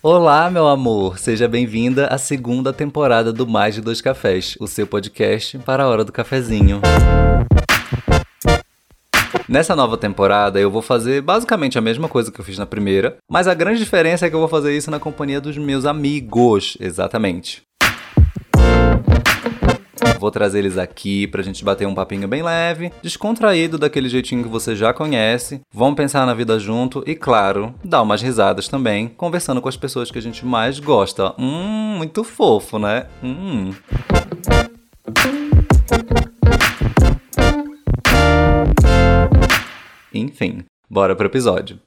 Olá, meu amor! Seja bem-vinda à segunda temporada do Mais de Dois Cafés, o seu podcast para a hora do cafezinho. Nessa nova temporada eu vou fazer basicamente a mesma coisa que eu fiz na primeira, mas a grande diferença é que eu vou fazer isso na companhia dos meus amigos, exatamente. Vou trazer eles aqui pra gente bater um papinho bem leve, descontraído daquele jeitinho que você já conhece. Vamos pensar na vida junto e, claro, dar umas risadas também, conversando com as pessoas que a gente mais gosta. Hum, muito fofo, né? Hum. Enfim, bora pro episódio.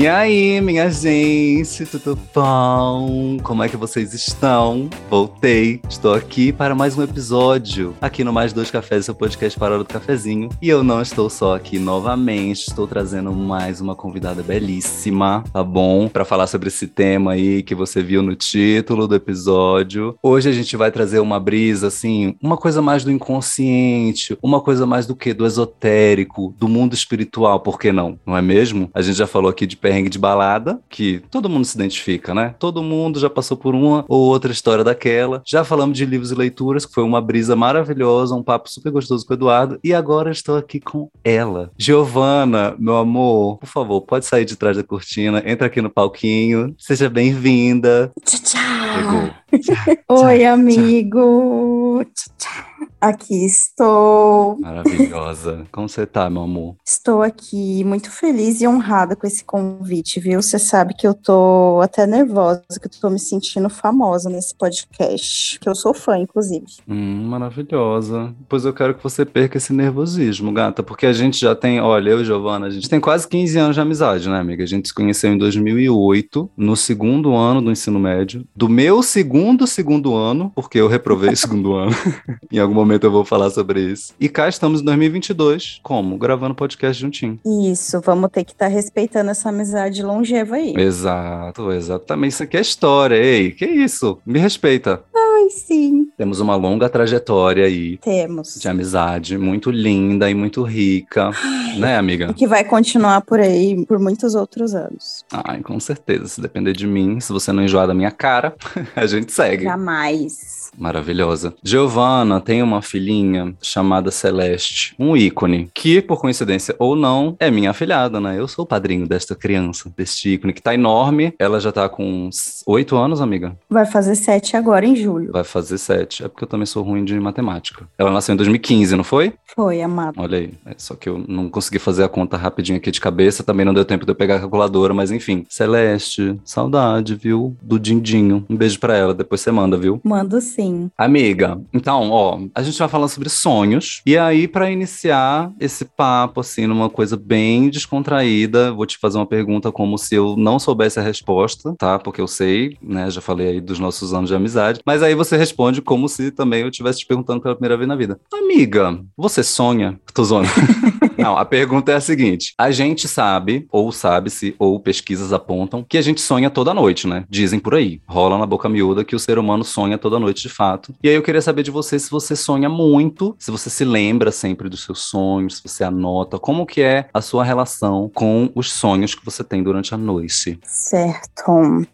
E aí, minha gente, tudo bom? Como é que vocês estão? Voltei, estou aqui para mais um episódio aqui no Mais Dois Cafés, seu podcast para do cafezinho. E eu não estou só aqui novamente, estou trazendo mais uma convidada belíssima, tá bom? Para falar sobre esse tema aí que você viu no título do episódio. Hoje a gente vai trazer uma brisa assim, uma coisa mais do inconsciente, uma coisa mais do que do esotérico, do mundo espiritual, por que não? Não é mesmo? A gente já falou aqui de perrengue de balada, que todo mundo se identifica, né? Todo mundo já passou por uma ou outra história daquela. Já falamos de livros e leituras, que foi uma brisa maravilhosa, um papo super gostoso com o Eduardo. E agora estou aqui com ela. Giovana, meu amor, por favor, pode sair de trás da cortina, entra aqui no palquinho. Seja bem-vinda. Tchau, tchau. Oi, amigo. Tchau, tchau. Aqui estou. Maravilhosa. Como você tá, meu amor? Estou aqui muito feliz e honrada com esse convite, viu? Você sabe que eu tô até nervosa, que eu tô me sentindo famosa nesse podcast, que eu sou fã, inclusive. Hum, maravilhosa. Pois eu quero que você perca esse nervosismo, gata, porque a gente já tem, olha, eu e Giovana, a gente tem quase 15 anos de amizade, né, amiga? A gente se conheceu em 2008, no segundo ano do ensino médio, do meu segundo segundo ano, porque eu reprovei segundo ano. em algum momento eu vou falar sobre isso. E cá estamos em 2022, como? Gravando podcast juntinho. Isso, vamos ter que estar tá respeitando essa amizade longeva aí. Exato, exatamente. Isso aqui é história. Ei, que isso? Me respeita. Ai, sim. Temos uma longa trajetória aí. Temos. De amizade, muito linda e muito rica. né, amiga? E que vai continuar por aí por muitos outros anos. Ai, com certeza. Se depender de mim, se você não enjoar da minha cara, a gente segue. Jamais. Maravilhosa. Giovanna tem uma filhinha chamada Celeste, um ícone, que, por coincidência ou não, é minha afilhada, né? Eu sou o padrinho desta criança, deste ícone, que tá enorme. Ela já tá com oito anos, amiga. Vai fazer sete agora em julho. Vai fazer sete. É porque eu também sou ruim de matemática. Ela nasceu em 2015, não foi? Foi, amado. Olha aí. É só que eu não consegui fazer a conta rapidinho aqui de cabeça, também não deu tempo de eu pegar a calculadora, mas enfim. Celeste, saudade, viu? Do Dindinho. Um beijo pra ela, depois você manda, viu? Mando sim. Sim. Amiga, então, ó, a gente vai falar sobre sonhos. E aí, para iniciar esse papo, assim, numa coisa bem descontraída, vou te fazer uma pergunta como se eu não soubesse a resposta, tá? Porque eu sei, né? Já falei aí dos nossos anos de amizade. Mas aí você responde como se também eu estivesse te perguntando pela primeira vez na vida. Amiga, você sonha? Tô zoando. Não, a pergunta é a seguinte: a gente sabe, ou sabe-se, ou pesquisas apontam, que a gente sonha toda noite, né? Dizem por aí. Rola na boca miúda que o ser humano sonha toda noite de fato. E aí eu queria saber de você se você sonha muito, se você se lembra sempre dos seus sonhos, se você anota, como que é a sua relação com os sonhos que você tem durante a noite. Certo.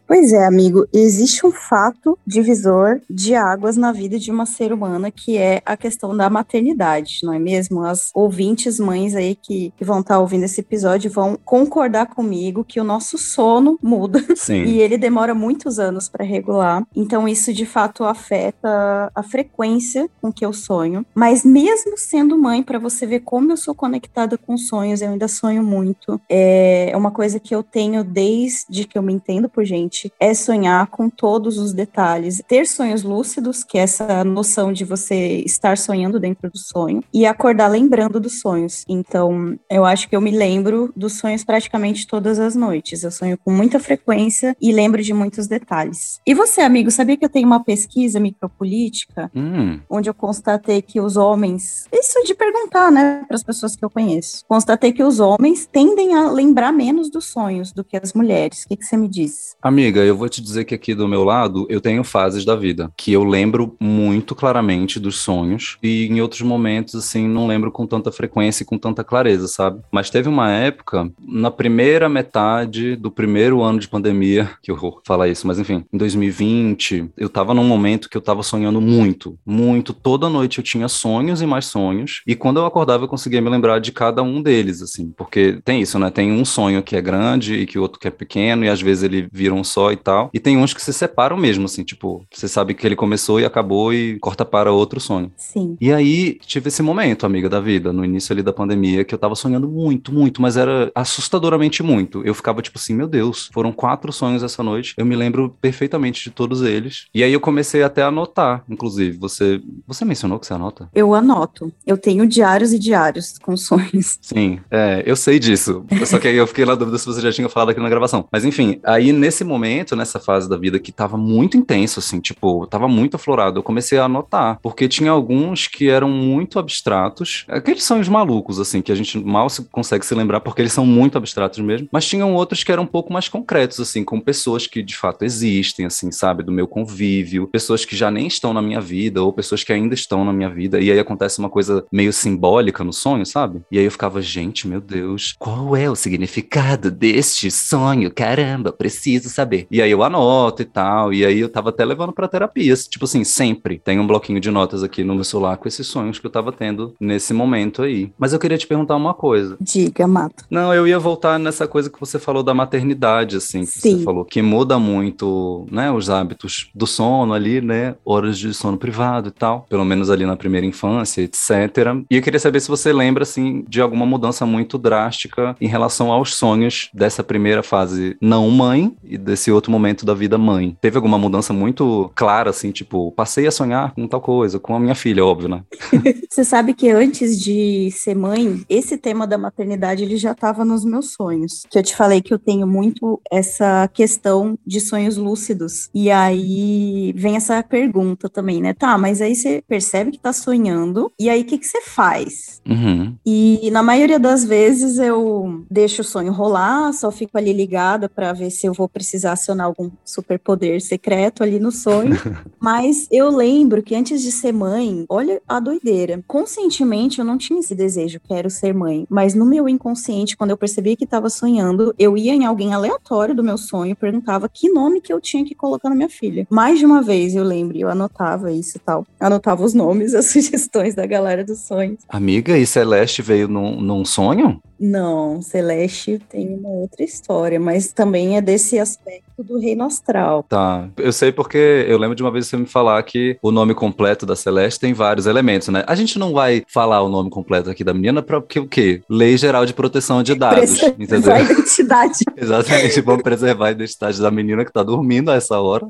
Pois é, amigo, existe um fato divisor de águas na vida de uma ser humana que é a questão da maternidade, não é mesmo? As ouvintes mães aí que, que vão estar tá ouvindo esse episódio vão concordar comigo que o nosso sono muda Sim. e ele demora muitos anos para regular. Então isso de fato afeta a frequência com que eu sonho. Mas mesmo sendo mãe, para você ver como eu sou conectada com sonhos, eu ainda sonho muito. É uma coisa que eu tenho desde que eu me entendo por gente, é sonhar com todos os detalhes, ter sonhos lúcidos, que é essa noção de você estar sonhando dentro do sonho e acordar lembrando dos sonhos. Então, eu acho que eu me lembro dos sonhos praticamente todas as noites. Eu sonho com muita frequência e lembro de muitos detalhes. E você, amigo, sabia que eu tenho uma pesquisa micropolítica hum. onde eu constatei que os homens, isso de perguntar, né, para as pessoas que eu conheço, constatei que os homens tendem a lembrar menos dos sonhos do que as mulheres. O que, que você me diz? Amiga, eu vou te dizer que aqui do meu lado eu tenho fases da vida que eu lembro muito claramente dos sonhos e em outros momentos, assim, não lembro com tanta frequência e com tanta clareza, sabe? Mas teve uma época, na primeira metade do primeiro ano de pandemia, que horror falar isso, mas enfim, em 2020, eu tava num momento que eu tava sonhando muito, muito. Toda noite eu tinha sonhos e mais sonhos, e quando eu acordava eu conseguia me lembrar de cada um deles, assim, porque tem isso, né? Tem um sonho que é grande e que o outro que é pequeno, e às vezes ele vira um só e tal, e tem uns que se separam mesmo, assim, tipo, você sabe que ele começou e acabou e corta para outro sonho. Sim. E aí tive esse momento, amiga da vida, no início ali da pandemia, que eu tava sonhando muito, muito, mas era assustadoramente muito. Eu ficava tipo assim, meu Deus, foram quatro sonhos essa noite. Eu me lembro perfeitamente de todos eles. E aí eu comecei até a anotar, inclusive. Você, você mencionou que você anota? Eu anoto. Eu tenho diários e diários com sonhos. Sim, é, eu sei disso. Só que aí eu fiquei na dúvida se você já tinha falado aqui na gravação. Mas enfim, aí nesse momento, nessa fase da vida que tava muito intenso, assim, tipo, tava muito aflorado, eu comecei a anotar. Porque tinha alguns que eram muito abstratos. Aqueles sonhos malucos, assim, que a gente mal se consegue se lembrar porque eles são muito abstratos mesmo. Mas tinham outros que eram um pouco mais concretos, assim, com pessoas que de fato existem, assim, sabe? Do meu convívio, pessoas que já nem estão na minha vida, ou pessoas que ainda estão na minha vida. E aí acontece uma coisa meio simbólica no sonho, sabe? E aí eu ficava, gente, meu Deus, qual é o significado deste sonho? Caramba, preciso saber. E aí eu anoto e tal. E aí eu tava até levando pra terapia. Tipo assim, sempre tem um bloquinho de notas aqui no meu celular com esses sonhos que eu tava tendo nesse momento aí. Mas eu queria te perguntar uma coisa. Diga, Mato. Não, eu ia voltar nessa coisa que você falou da maternidade, assim, que Sim. você falou, que muda muito, né, os hábitos do sono ali, né, horas de sono privado e tal, pelo menos ali na primeira infância, etc. E eu queria saber se você lembra, assim, de alguma mudança muito drástica em relação aos sonhos dessa primeira fase não mãe e desse outro momento da vida mãe. Teve alguma mudança muito clara, assim, tipo, passei a sonhar com tal coisa, com a minha filha, óbvio, né? você sabe que antes de ser mãe, esse tema da maternidade, ele já estava nos meus sonhos. Que eu te falei que eu tenho muito essa questão de sonhos lúcidos. E aí vem essa pergunta também, né? Tá, mas aí você percebe que tá sonhando, e aí o que, que você faz? Uhum. E na maioria das vezes eu deixo o sonho rolar, só fico ali ligada para ver se eu vou precisar acionar algum superpoder secreto ali no sonho. mas eu lembro que antes de ser mãe, olha a doideira. Conscientemente eu não tinha esse desejo, quero ser mãe. Mas no meu inconsciente, quando eu percebi que estava sonhando, eu ia em alguém aleatório do meu sonho, perguntava que nome que eu tinha que colocar na minha filha. Mais de uma vez eu lembro, eu anotava isso e tal. Anotava os nomes, as sugestões da galera dos sonhos. Amiga, e Celeste veio num, num sonho? Não, Celeste tem uma outra história, mas também é desse aspecto do reino astral. Tá, eu sei porque eu lembro de uma vez você me falar que o nome completo da Celeste tem vários elementos, né? A gente não vai falar o nome completo aqui da menina para porque o quê? Lei Geral de Proteção de Dados, preservar entendeu? a identidade. Exatamente, vamos preservar a identidade da menina que tá dormindo a essa hora.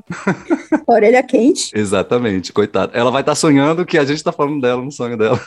Orelha quente. Exatamente, coitada. Ela vai estar tá sonhando que a gente tá falando dela no sonho dela.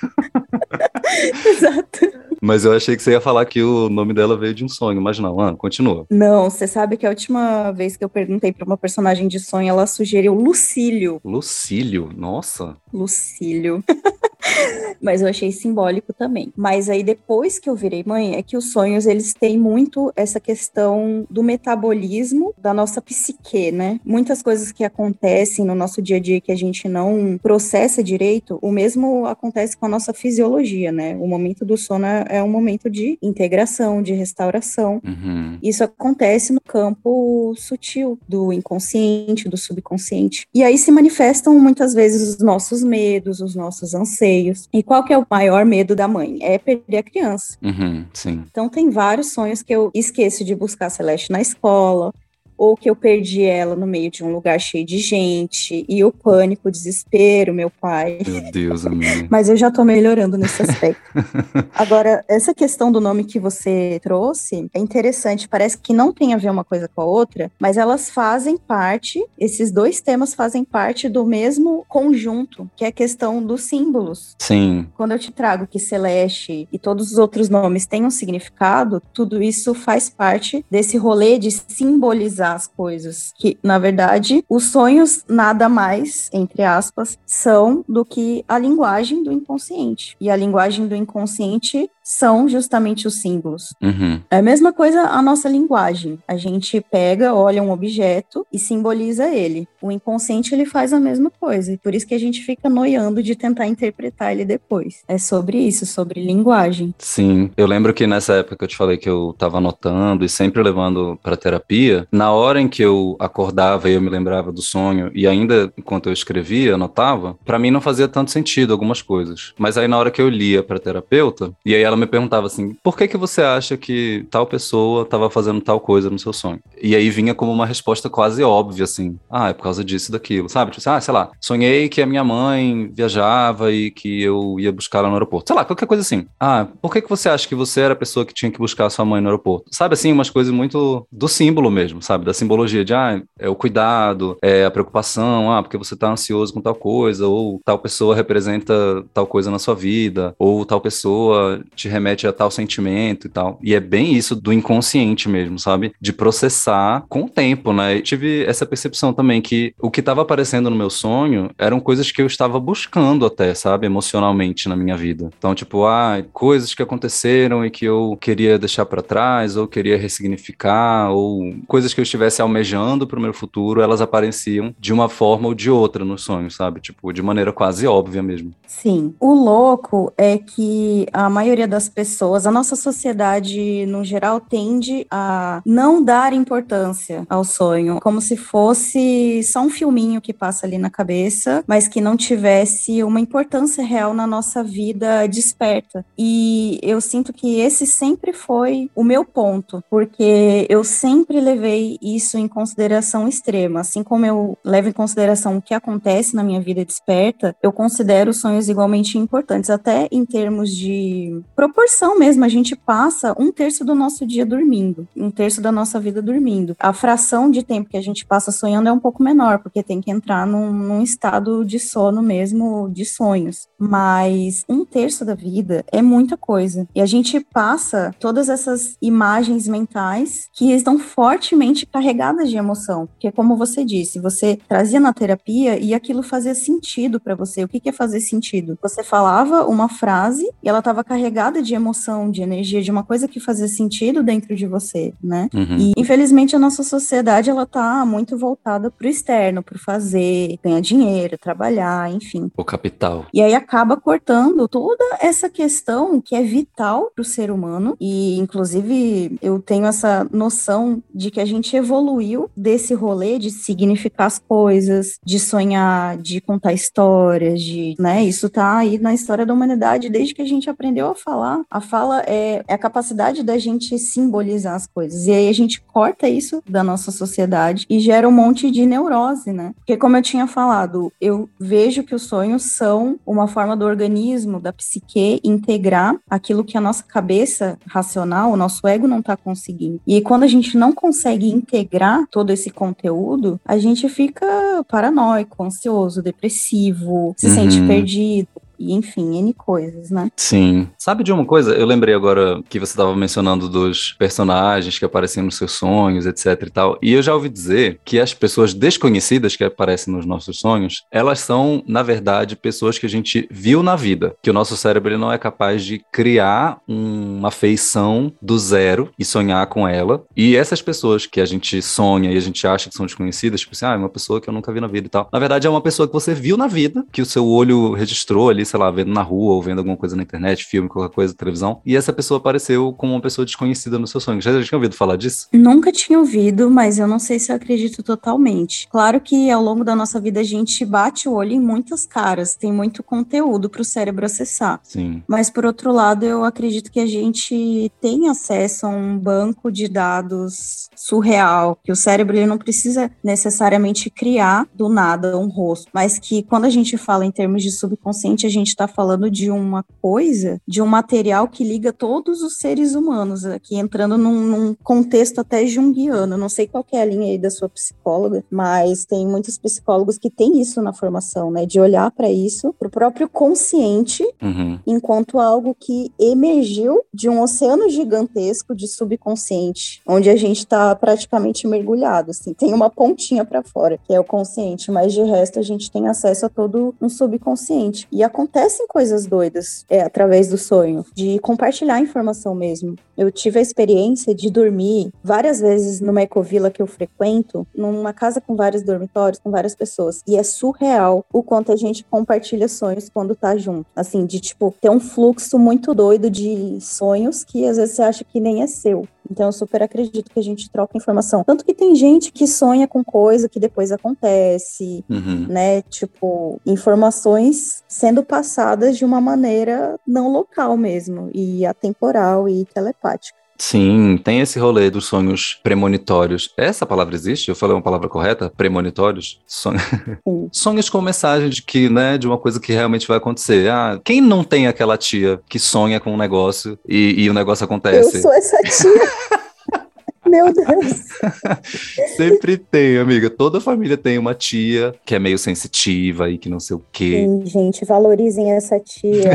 Exato. Mas eu achei que você ia falar que o nome dela veio de um sonho, mas não, ah, continua. Não, você sabe que a última vez que eu perguntei para uma personagem de sonho, ela sugeriu Lucílio. Lucílio, nossa. Lucílio. Mas eu achei simbólico também. Mas aí depois que eu virei mãe, é que os sonhos eles têm muito essa questão do metabolismo da nossa psique, né? Muitas coisas que acontecem no nosso dia a dia que a gente não processa direito, o mesmo acontece com a nossa fisiologia, né? O momento do sono é um momento de integração, de restauração. Uhum. Isso acontece no campo sutil do inconsciente, do subconsciente. E aí se manifestam muitas vezes os nossos medos, os nossos anseios. E qual que é o maior medo da mãe? É perder a criança. Uhum, sim. Então tem vários sonhos que eu esqueço de buscar Celeste na escola, ou que eu perdi ela no meio de um lugar cheio de gente, e o pânico, o desespero, meu pai. Meu Deus, amiga. Mas eu já tô melhorando nesse aspecto. Agora, essa questão do nome que você trouxe é interessante, parece que não tem a ver uma coisa com a outra, mas elas fazem parte, esses dois temas fazem parte do mesmo conjunto, que é a questão dos símbolos. Sim. Quando eu te trago que Celeste e todos os outros nomes têm um significado, tudo isso faz parte desse rolê de simbolizar as coisas. Que, na verdade, os sonhos nada mais, entre aspas, são do que a linguagem do inconsciente. E a linguagem do inconsciente são justamente os símbolos. Uhum. É a mesma coisa a nossa linguagem. A gente pega, olha um objeto e simboliza ele. O inconsciente ele faz a mesma coisa. E por isso que a gente fica noiando de tentar interpretar ele depois. É sobre isso, sobre linguagem. Sim, eu lembro que nessa época que eu te falei que eu tava anotando e sempre levando para terapia, na hora em que eu acordava e eu me lembrava do sonho e ainda enquanto eu escrevia, anotava, para mim não fazia tanto sentido algumas coisas. Mas aí na hora que eu lia para terapeuta, e aí ela me perguntava assim: "Por que que você acha que tal pessoa estava fazendo tal coisa no seu sonho?" E aí vinha como uma resposta quase óbvia assim: "Ah, é por causa disso daquilo", sabe? Tipo, assim, ah, sei lá, sonhei que a minha mãe viajava e que eu ia buscar ela no aeroporto. Sei lá, qualquer coisa assim. Ah, por que que você acha que você era a pessoa que tinha que buscar a sua mãe no aeroporto? Sabe assim, umas coisas muito do símbolo mesmo, sabe? Da simbologia de ah, é o cuidado, é a preocupação, ah, porque você tá ansioso com tal coisa, ou tal pessoa representa tal coisa na sua vida, ou tal pessoa te remete a tal sentimento e tal. E é bem isso do inconsciente mesmo, sabe? De processar com o tempo, né? Eu tive essa percepção também que o que estava aparecendo no meu sonho eram coisas que eu estava buscando até, sabe? Emocionalmente na minha vida. Então, tipo, ah, coisas que aconteceram e que eu queria deixar para trás, ou queria ressignificar, ou coisas que eu estivesse almejando pro meu futuro, elas apareciam de uma forma ou de outra nos sonhos, sabe? Tipo, de maneira quase óbvia mesmo. Sim. O louco é que a maioria das pessoas, a nossa sociedade no geral, tende a não dar importância ao sonho, como se fosse só um filminho que passa ali na cabeça, mas que não tivesse uma importância real na nossa vida desperta. E eu sinto que esse sempre foi o meu ponto, porque eu sempre levei isso em consideração extrema, assim como eu levo em consideração o que acontece na minha vida desperta, eu considero sonhos igualmente importantes, até em termos de proporção mesmo. A gente passa um terço do nosso dia dormindo, um terço da nossa vida dormindo. A fração de tempo que a gente passa sonhando é um pouco menor, porque tem que entrar num, num estado de sono mesmo, de sonhos. Mas um terço da vida é muita coisa. E a gente passa todas essas imagens mentais que estão fortemente carregadas de emoção. Porque, como você disse, você trazia na terapia e aquilo fazia sentido para você. O que, que é fazer sentido? Você falava uma frase e ela estava carregada de emoção, de energia, de uma coisa que fazia sentido dentro de você, né? Uhum. E infelizmente a nossa sociedade ela tá muito voltada pro externo, pro fazer, ganhar dinheiro, trabalhar, enfim. O capital. E aí acaba cortando toda essa questão que é vital para o ser humano. E, inclusive, eu tenho essa noção de que a gente evoluiu desse rolê de significar as coisas, de sonhar, de contar histórias, de, né? Isso tá aí na história da humanidade desde que a gente aprendeu a falar. A fala é, é a capacidade da gente simbolizar as coisas. E aí a gente corta isso da nossa sociedade e gera um monte de neurose, né? Porque, como eu tinha falado, eu vejo que os sonhos são uma forma do organismo, da psique, integrar aquilo que a nossa cabeça racional, o nosso ego não está conseguindo. E quando a gente não consegue integrar todo esse conteúdo, a gente fica paranoico, ansioso, depressivo, se Uhum. sente perdido. E, enfim, N coisas, né? Sim. Sabe de uma coisa? Eu lembrei agora que você estava mencionando dos personagens que apareciam nos seus sonhos, etc e tal. E eu já ouvi dizer que as pessoas desconhecidas que aparecem nos nossos sonhos, elas são, na verdade, pessoas que a gente viu na vida. Que o nosso cérebro ele não é capaz de criar uma feição do zero e sonhar com ela. E essas pessoas que a gente sonha e a gente acha que são desconhecidas, tipo assim, ah, é uma pessoa que eu nunca vi na vida e tal. Na verdade, é uma pessoa que você viu na vida, que o seu olho registrou ali, sei lá, vendo na rua ou vendo alguma coisa na internet, filme, qualquer coisa, televisão, e essa pessoa apareceu como uma pessoa desconhecida no seu sonho. Já, já tinha ouvido falar disso? Nunca tinha ouvido, mas eu não sei se eu acredito totalmente. Claro que ao longo da nossa vida a gente bate o olho em muitas caras, tem muito conteúdo para o cérebro acessar. Sim. Mas por outro lado, eu acredito que a gente tem acesso a um banco de dados surreal, que o cérebro ele não precisa necessariamente criar do nada um rosto, mas que quando a gente fala em termos de subconsciente, a gente está falando de uma coisa, de um material que liga todos os seres humanos, aqui entrando num, num contexto até junguiano. Não sei qual é a linha aí da sua psicóloga, mas tem muitos psicólogos que têm isso na formação, né? De olhar para isso, para o próprio consciente, Uhum. enquanto algo que emergiu de um oceano gigantesco de subconsciente, onde a gente está praticamente mergulhado, assim, tem uma pontinha para fora, que é o consciente, mas de resto a gente tem acesso a todo um subconsciente. E acontecem coisas doidas é, através do sonho, de compartilhar informação mesmo. Eu tive a experiência de dormir várias vezes numa ecovila que eu frequento, numa casa com vários dormitórios, com várias pessoas, e é surreal o quanto a gente compartilha sonhos quando tá junto. Assim, de tipo, ter um fluxo muito doido de sonhos que às vezes você acha que nem é seu. Então, eu super acredito que a gente troca informação. Tanto que tem gente que sonha com coisa que depois acontece, Uhum. né? Tipo, informações sendo passadas de uma maneira não local mesmo, e atemporal e telepática. Sim, tem esse rolê dos sonhos premonitórios. Essa palavra existe? Eu falei uma palavra correta? Premonitórios? Son- Sim. Sonhos com mensagem de que, né, de uma coisa que realmente vai acontecer. Ah, quem não tem aquela tia que sonha com um negócio e, e o negócio Eu acontece? sou essa tia. Meu Deus. Sempre tem, amiga. Toda família tem uma tia que é meio sensitiva e que não sei o quê. Sim, gente, valorizem essa tia.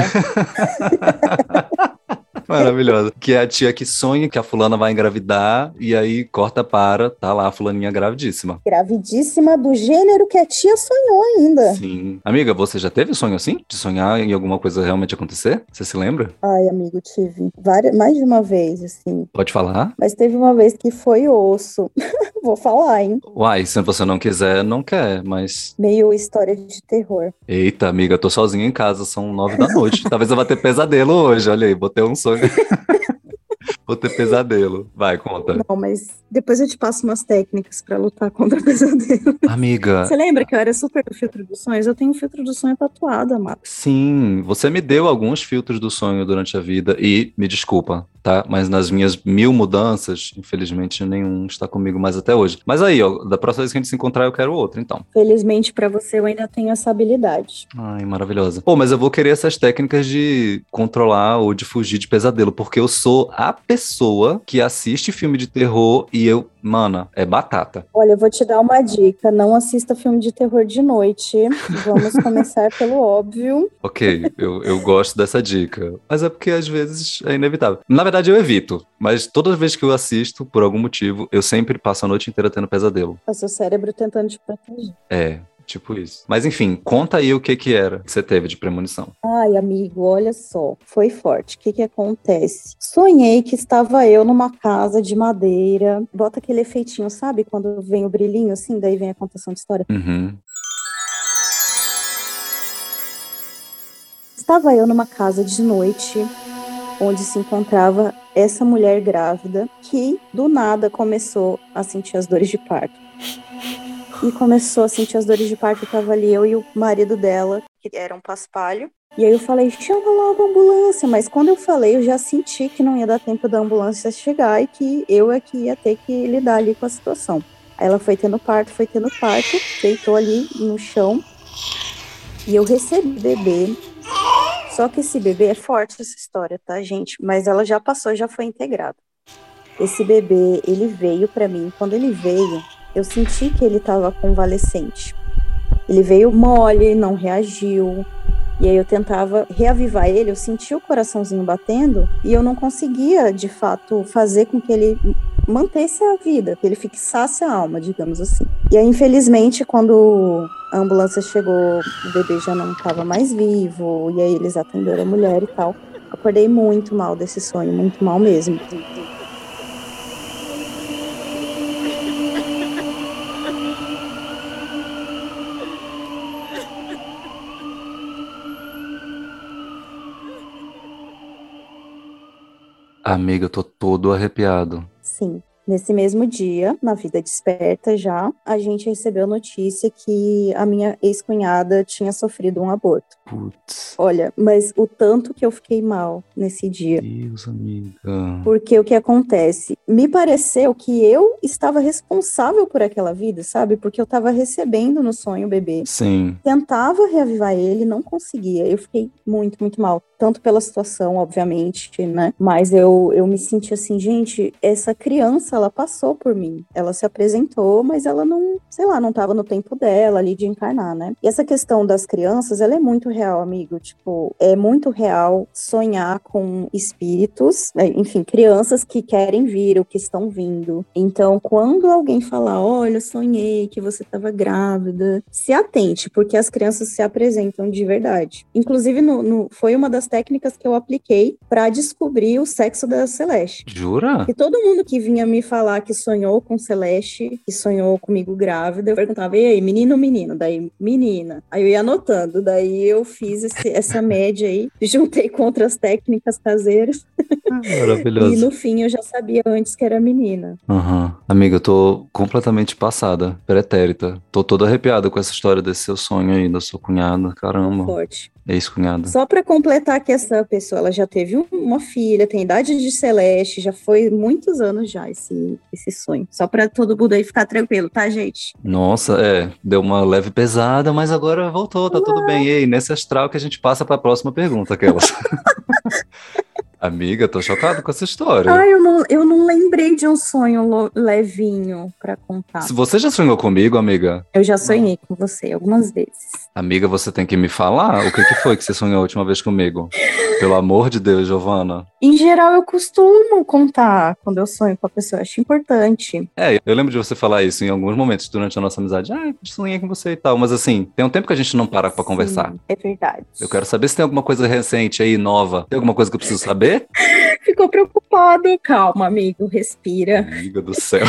Maravilhosa. Que é a tia que sonha que a fulana vai engravidar e aí corta para, tá lá a fulaninha gravidíssima. Gravidíssima do gênero que a tia sonhou ainda. Sim. Amiga, você já teve sonho assim? De sonhar em alguma coisa realmente acontecer? Você se lembra? Ai, amigo, tive várias, mais de uma vez, assim. Pode falar? Mas teve uma vez que foi osso. Vou falar, hein? Uai, se você não quiser, não quer, mas. Meio história de terror. Eita, amiga, eu tô sozinho em casa, são nove da noite. Talvez eu vá ter pesadelo hoje, olha aí, botei um sonho. Vou ter pesadelo. Vai, conta. Não, mas depois eu te passo umas técnicas pra lutar contra pesadelo. Amiga, Você lembra que eu era super do filtro dos sonhos? Eu tenho um filtro do sonho tatuado, amado. sim, você me deu alguns filtros do sonho durante a vida e me desculpa, tá? Mas nas minhas mil mudanças, infelizmente nenhum está comigo mais até hoje. Mas aí, ó, da próxima vez que a gente se encontrar, eu quero outro, então. Felizmente pra você eu ainda tenho essa habilidade. Ai, maravilhosa. Pô, mas eu vou querer essas técnicas de controlar ou de fugir de pesadelo, porque eu sou a pessoa que assiste filme de terror e eu, mana, é batata. Olha, eu vou te dar uma dica. Não assista filme de terror de noite. Vamos começar pelo óbvio. Ok, eu, eu gosto dessa dica. Mas é porque às vezes é inevitável. Na verdade, eu evito. Mas toda vez que eu assisto, por algum motivo, eu sempre passo a noite inteira tendo pesadelo. É o seu cérebro tentando te proteger. É, tipo isso. Mas enfim, conta aí o que que era que você teve de premonição. Ai, amigo, olha só. Foi forte. O que que acontece? Sonhei que estava eu numa casa de madeira. Bota aquele efeitinho, sabe? Quando vem o brilhinho assim, daí vem a contação de história. Uhum. Estava eu numa casa de noite, onde se encontrava essa mulher grávida que do nada começou a sentir as dores de parto. E começou a sentir as dores de parto, estava ali eu e o marido dela, que era um paspalho. E aí eu falei, chama logo a ambulância. Mas quando eu falei, eu já senti que não ia dar tempo da ambulância chegar e que eu é que ia ter que lidar ali com a situação. Aí ela foi tendo parto, foi tendo parto, deitou ali no chão. E eu recebi o bebê. Só que esse bebê é forte essa história, tá, gente? Mas ela já passou, já foi integrada. Esse bebê, ele veio pra mim. Quando ele veio, eu senti que ele tava convalescente. Ele veio mole, não reagiu. E aí eu tentava reavivar ele, eu sentia o coraçãozinho batendo e eu não conseguia, de fato, fazer com que ele mantesse a vida, que ele fixasse a alma, digamos assim. E aí, infelizmente, quando a ambulância chegou, o bebê já não estava mais vivo, e aí eles atenderam a mulher e tal. Acordei muito mal desse sonho, muito mal mesmo. Amiga, eu tô todo arrepiado. Sim. Nesse mesmo dia, na vida desperta já, a gente recebeu a notícia que a minha ex-cunhada tinha sofrido um aborto. Putz. Olha, mas o tanto que eu fiquei mal nesse dia. Deus, amiga. Porque o que acontece? Me pareceu que eu estava responsável por aquela vida, sabe? Porque eu estava recebendo no sonho o bebê. Sim. Tentava reavivar ele, não conseguia. Eu fiquei muito, muito mal. Tanto pela situação, obviamente, né? Mas eu, eu me senti assim, gente, essa criança, ela passou por mim. Ela se apresentou, mas ela não, sei lá, não estava no tempo dela ali de encarnar, né? E essa questão das crianças, ela é muito real, amigo. Tipo, é muito real sonhar com espíritos, né? enfim, crianças que querem vir ou que estão vindo. Então, quando alguém falar, olha, sonhei que você estava grávida, se atente, porque as crianças se apresentam de verdade. Inclusive, no, no foi uma das técnicas que eu apliquei para descobrir o sexo da Celeste. Jura? E todo mundo que vinha me falar que sonhou com Celeste, que sonhou comigo grávida, eu perguntava, e aí, menino ou menino? Daí, menina. Aí eu ia anotando, daí eu fiz esse, essa média aí, juntei com outras técnicas caseiras. Maravilhoso. E no fim eu já sabia antes que era menina. Uhum. Amiga, eu tô completamente passada, pretérita. Tô toda arrepiada com essa história desse seu sonho aí, da sua cunhada. Caramba. Forte. Ex-cunhada. Só para completar que essa pessoa, ela já teve uma filha, tem idade de Celeste, já foi muitos anos já esse, esse sonho. Só para todo mundo aí ficar tranquilo, tá, gente? Nossa, é, deu uma leve pesada, mas agora voltou, tá tudo bem. E aí, nesse astral que a gente passa para a próxima pergunta, aquelas. Amiga, tô chocado com essa história. Ai, eu não, eu não lembrei de um sonho levinho para contar. Se você já sonhou comigo, amiga? Eu já sonhei com você algumas vezes. Amiga, você tem que me falar o que, que foi que você sonhou a última vez comigo. Pelo amor de Deus, Giovana. Em geral, eu costumo contar quando eu sonho com a pessoa, acho importante. É, eu lembro de você falar isso em alguns momentos durante a nossa amizade. Ah, eu sonhei com você e tal. Mas assim, tem um tempo que a gente não para pra conversar. É verdade. Eu quero saber se tem alguma coisa recente aí, nova. Tem alguma coisa que eu preciso saber? Ficou preocupado. Calma, amigo, respira. Amiga do céu.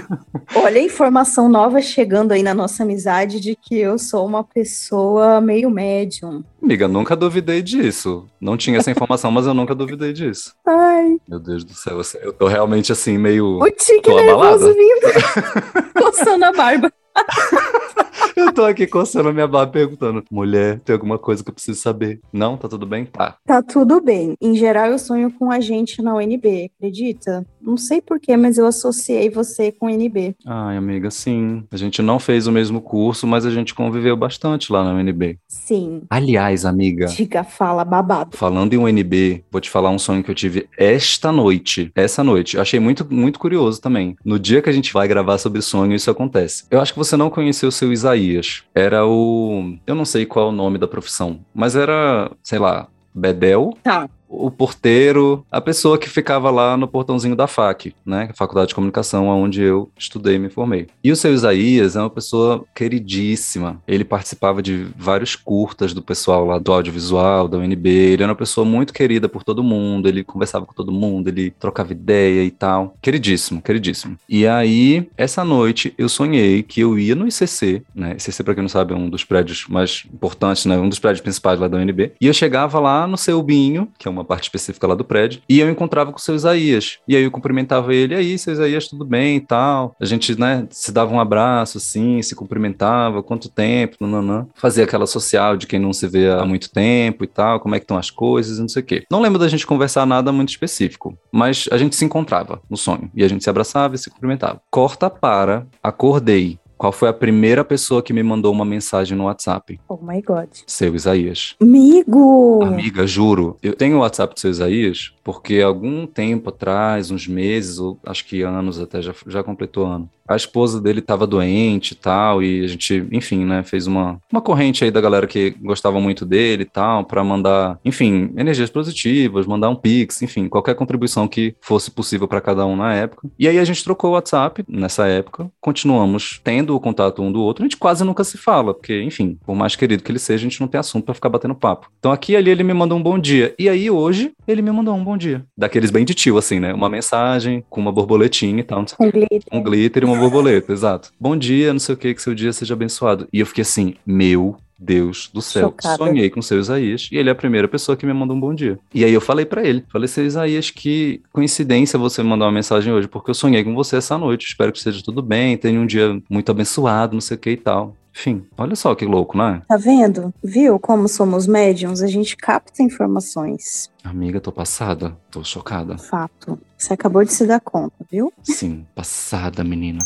Olha a informação nova chegando aí na nossa amizade de que eu sou uma pessoa meio médium. Amiga, nunca duvidei disso. Não tinha essa informação, mas eu nunca duvidei disso. Ai. Meu Deus do céu, eu tô realmente assim, meio. O tique nervoso vindo. Coçando a barba. eu tô aqui coçando a minha barba perguntando: mulher, tem alguma coisa que eu preciso saber? Não? Tá tudo bem? Tá. Tá tudo bem. Em geral, eu sonho com a gente na UNB, acredita? Não sei porquê, mas eu associei você com o UNB. Ai, amiga, sim. A gente não fez o mesmo curso, mas a gente conviveu bastante lá na UNB. Sim. Aliás, amiga. Diga, fala, babado. Falando em UNB, vou te falar um sonho que eu tive esta noite. Essa noite. Eu achei muito, muito curioso também. No dia que a gente vai gravar sobre sonho, isso acontece. Eu acho que você não conheceu o seu Isaías. Era o. Eu não sei qual é o nome da profissão, mas era, sei lá, Bedel. Tá o porteiro, a pessoa que ficava lá no portãozinho da FAC, né, Faculdade de Comunicação, onde eu estudei e me formei. E o seu Isaías é uma pessoa queridíssima. Ele participava de vários curtas do pessoal lá do audiovisual, da UNB. Ele era uma pessoa muito querida por todo mundo, ele conversava com todo mundo, ele trocava ideia e tal. Queridíssimo, queridíssimo. E aí, essa noite, eu sonhei que eu ia no ICC, né, ICC, para quem não sabe, é um dos prédios mais importantes, né, um dos prédios principais lá da UNB. E eu chegava lá no seu Binho, que é uma parte específica lá do prédio, e eu encontrava com o seu Isaías. E aí eu cumprimentava ele, e aí, seu Isaías, tudo bem e tal. A gente, né, se dava um abraço, assim, se cumprimentava, quanto tempo, nananã. Fazia aquela social de quem não se vê há muito tempo e tal, como é que estão as coisas, não sei o quê. Não lembro da gente conversar nada muito específico, mas a gente se encontrava no sonho, e a gente se abraçava e se cumprimentava. Corta para, acordei, qual foi a primeira pessoa que me mandou uma mensagem no WhatsApp? Oh my God. Seu Isaías. Amigo! Amiga, juro. Eu tenho o WhatsApp do seu Isaías porque algum tempo atrás, uns meses, ou acho que anos até, já, já completou ano, a esposa dele estava doente e tal, e a gente, enfim, né, fez uma, uma corrente aí da galera que gostava muito dele e tal, para mandar, enfim, energias positivas, mandar um pix, enfim, qualquer contribuição que fosse possível para cada um na época. E aí a gente trocou o WhatsApp nessa época, continuamos tendo o contato um do outro, a gente quase nunca se fala, porque, enfim, por mais querido que ele seja, a gente não tem assunto para ficar batendo papo. Então aqui e ali ele me mandou um bom dia, e aí hoje ele me mandou um bom dia. Daqueles bem de tio, assim, né? Uma mensagem com uma borboletinha e tal. Com glitter. Um glitter e uma borboleta, exato. Bom dia, não sei o que, que seu dia seja abençoado. E eu fiquei assim, meu Deus do céu, Chocada. sonhei com seu Isaías e ele é a primeira pessoa que me mandou um bom dia. E aí eu falei pra ele, falei, seu Isaías, que coincidência você me mandar uma mensagem hoje, porque eu sonhei com você essa noite, espero que esteja tudo bem, tenha um dia muito abençoado, não sei o que e tal. Enfim, olha só que louco, né? Tá vendo? Viu como somos médiums? A gente capta informações. Amiga, tô passada, tô chocada. Fato. Você acabou de se dar conta, viu? Sim, passada, menina.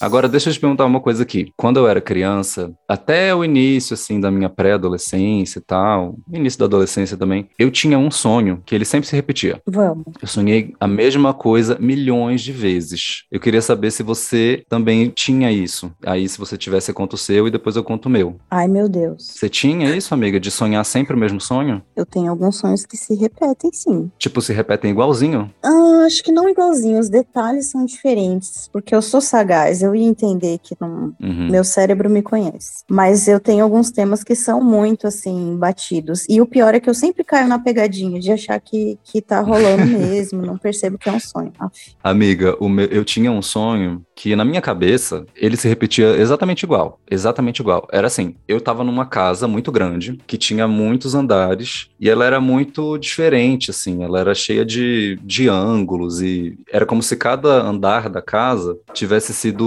Agora, deixa eu te perguntar uma coisa aqui. Quando eu era criança, até o início, assim, da minha pré-adolescência e tal, início da adolescência também, eu tinha um sonho que ele sempre se repetia. Vamos. Eu sonhei a mesma coisa milhões de vezes. Eu queria saber se você também tinha isso. Aí, se você tivesse, eu conto o seu e depois eu conto o meu. Ai, meu Deus. Você tinha isso, amiga, de sonhar sempre o mesmo sonho? Eu tenho alguns sonhos que se repetem, sim. Tipo, se repetem igualzinho? Ah, acho que não igualzinho. Os detalhes são diferentes. Porque eu sou sagaz. Eu ia entender que não, Uhum. Meu cérebro me conhece. Mas eu tenho alguns temas que são muito, assim, batidos. E o pior é que eu sempre caio na pegadinha de achar que, que tá rolando mesmo, não percebo que é um sonho. Aff. Amiga, meu- eu tinha um sonho que na minha cabeça ele se repetia exatamente igual, exatamente igual. Era assim, eu tava numa casa muito grande que tinha muitos andares e ela era muito diferente, assim, ela era cheia de, de ângulos e era como se cada andar da casa tivesse sido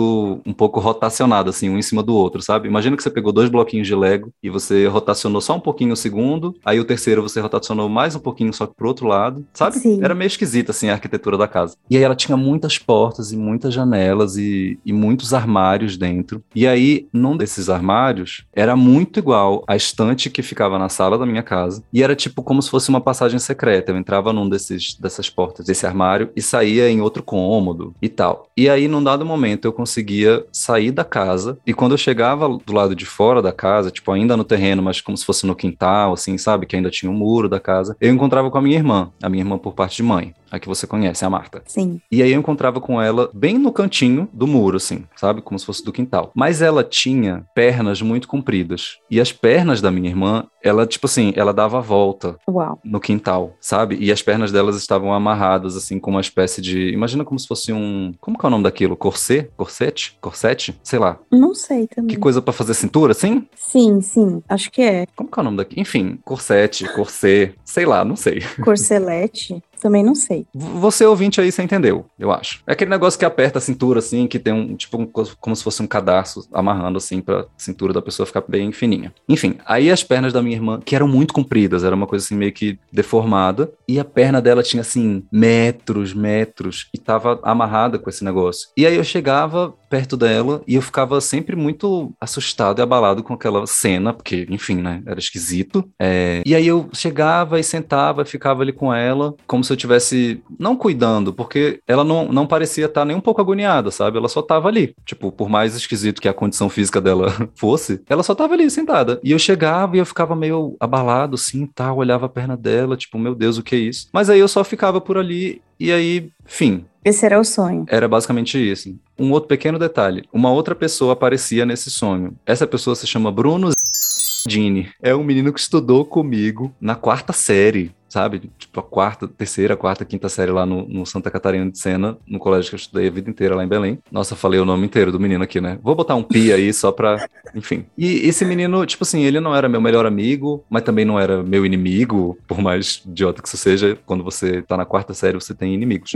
um pouco rotacionado, assim, um em cima do outro, sabe? Imagina que você pegou dois bloquinhos de Lego e você rotacionou só um pouquinho o segundo, aí o terceiro você rotacionou mais um pouquinho só que pro outro lado, sabe? Sim. Era meio esquisita, assim, a arquitetura da casa. E aí ela tinha muitas portas e muitas janelas e, e muitos armários dentro. E aí, num desses armários, era muito igual à estante que ficava na sala da minha casa. E era tipo como se fosse uma passagem secreta. Eu entrava num desses, dessas portas, desse armário, e saía em outro cômodo e tal. E aí, num dado momento, eu conseguia sair da casa. E quando eu chegava do lado de fora da casa, tipo, ainda no terreno, mas como se fosse no quintal, assim, sabe? Que ainda tinha um muro da casa, eu encontrava com a minha irmã, a minha irmã por parte de mãe, a que você conhece, a Marta. Sim. E aí eu encontrava com ela bem no cantinho do muro, assim, sabe? Como se fosse do quintal. Mas ela tinha pernas muito compridas. E as pernas da minha irmã, ela, tipo assim, ela dava a volta Uau. no quintal, sabe? E as pernas delas estavam amarradas, assim, com uma espécie de. Imagina como se fosse um. Como que é o nome daquilo? Corset? Corsete? Corsete? Sei lá. Não sei também. Que coisa pra fazer cintura, assim? Sim, sim. Acho que é. Como que é o nome daqui? Enfim, corsete, corset, sei lá, não sei. Corcelete. também não sei. Você ouvinte aí, você entendeu, eu acho. É aquele negócio que aperta a cintura, assim, que tem um, tipo, um co- como se fosse um cadarço amarrando, assim, pra cintura da pessoa ficar bem fininha. Enfim, aí as pernas da minha irmã, que eram muito compridas, era uma coisa, assim, meio que deformada, e a perna dela tinha, assim, metros, metros, e tava amarrada com esse negócio. E aí eu chegava perto dela e eu ficava sempre muito assustado e abalado com aquela cena, porque, enfim, né, era esquisito. É, E aí eu chegava e sentava, ficava ali com ela, como se eu tivesse, não cuidando, porque ela não, não parecia estar nem um pouco agoniada, sabe? Ela só tava ali. Tipo, por mais esquisito que a condição física dela fosse, ela só tava ali sentada. E eu chegava e eu ficava meio abalado, assim, tal, olhava a perna dela, tipo, meu Deus, o que é isso? Mas aí eu só ficava por ali e aí, fim, Esse era o sonho. era basicamente isso. Um outro pequeno detalhe: uma outra pessoa aparecia nesse sonho. Essa pessoa se chama Bruno Dini. É um menino que estudou comigo na quarta série, sabe? Tipo, a quarta, terceira, quarta, quinta série lá no, no Santa Catarina de Sena, no colégio que eu estudei a vida inteira lá em Belém. Nossa, falei o nome inteiro do menino aqui, né? Vou botar um pi aí só pra. Enfim. E esse menino, tipo assim, ele não era meu melhor amigo, mas também não era meu inimigo, por mais idiota que isso seja. Quando você tá na quarta série, você tem inimigos.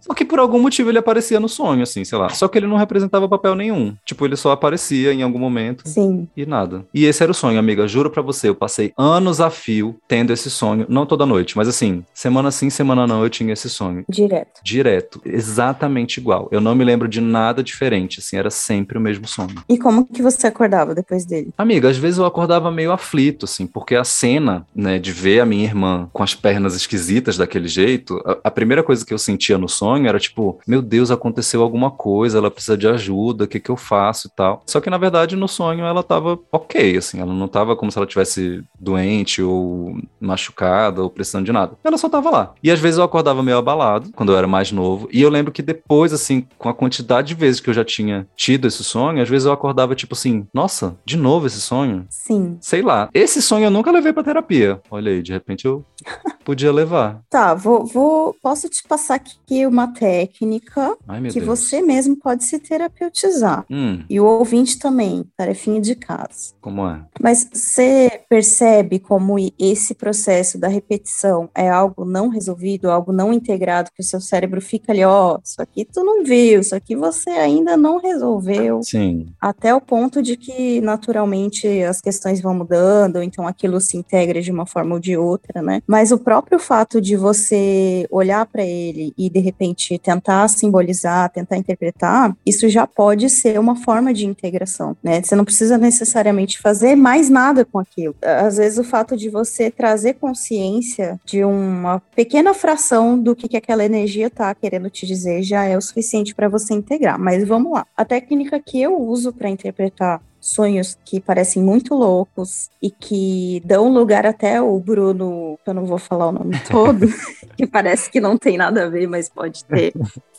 Só que por algum motivo ele aparecia no sonho, assim, sei lá. Só que ele não representava papel nenhum. Tipo, ele só aparecia em algum momento Sim. e nada. E esse era o sonho, amiga. Juro pra você, eu passei anos a fio tendo esse sonho. Não toda noite, mas assim, semana sim, semana não, eu tinha esse sonho. Direto. Direto. Exatamente igual. Eu não me lembro de nada diferente, assim, era sempre o mesmo sonho. E como que você acordava depois dele? Amiga, às vezes eu acordava meio aflito, assim, porque a cena, né, de ver a minha irmã com as pernas esquisitas daquele jeito, a, a primeira coisa que eu sentia no sonho era tipo, meu Deus, aconteceu alguma coisa, ela precisa de ajuda, o que que eu faço e tal. Só que na verdade no sonho ela tava ok, assim, ela não tava como se ela tivesse doente ou machucada ou precisando de nada. Ela só tava lá. E às vezes eu acordava meio abalado, quando eu era mais novo, e eu lembro que depois, assim, com a quantidade de vezes que eu já tinha tido esse sonho, às vezes eu acordava tipo assim, nossa, de novo esse sonho? Sim. Sei lá. Esse sonho eu nunca levei pra terapia. Olha aí, de repente eu podia levar. Tá, vou, vou posso te passar aqui uma técnica Ai, que Deus. você mesmo pode se terapeutizar. Hum, E o ouvinte também, tarefinha de casa. como é? Mas você percebe como esse processo da repetição é algo não resolvido, algo não integrado, que o seu cérebro fica ali, ó, isso aqui tu não viu, isso aqui você ainda não resolveu, Sim. até o ponto de que naturalmente as questões vão mudando, ou então aquilo se integra de uma forma ou de outra, né? Mas o próprio fato de você olhar para ele e de repente tentar simbolizar, tentar interpretar, isso já pode ser uma forma de integração, né? Você não precisa necessariamente fazer mais nada com aquilo. Às vezes o fato de você trazer consciência de uma pequena fração do que, que aquela energia tá querendo te dizer já é o suficiente para você integrar. Mas vamos lá. A técnica que eu uso para interpretar sonhos que parecem muito loucos e que dão lugar até o Bruno, eu não vou falar o nome todo, que parece que não tem nada a ver, mas pode ter.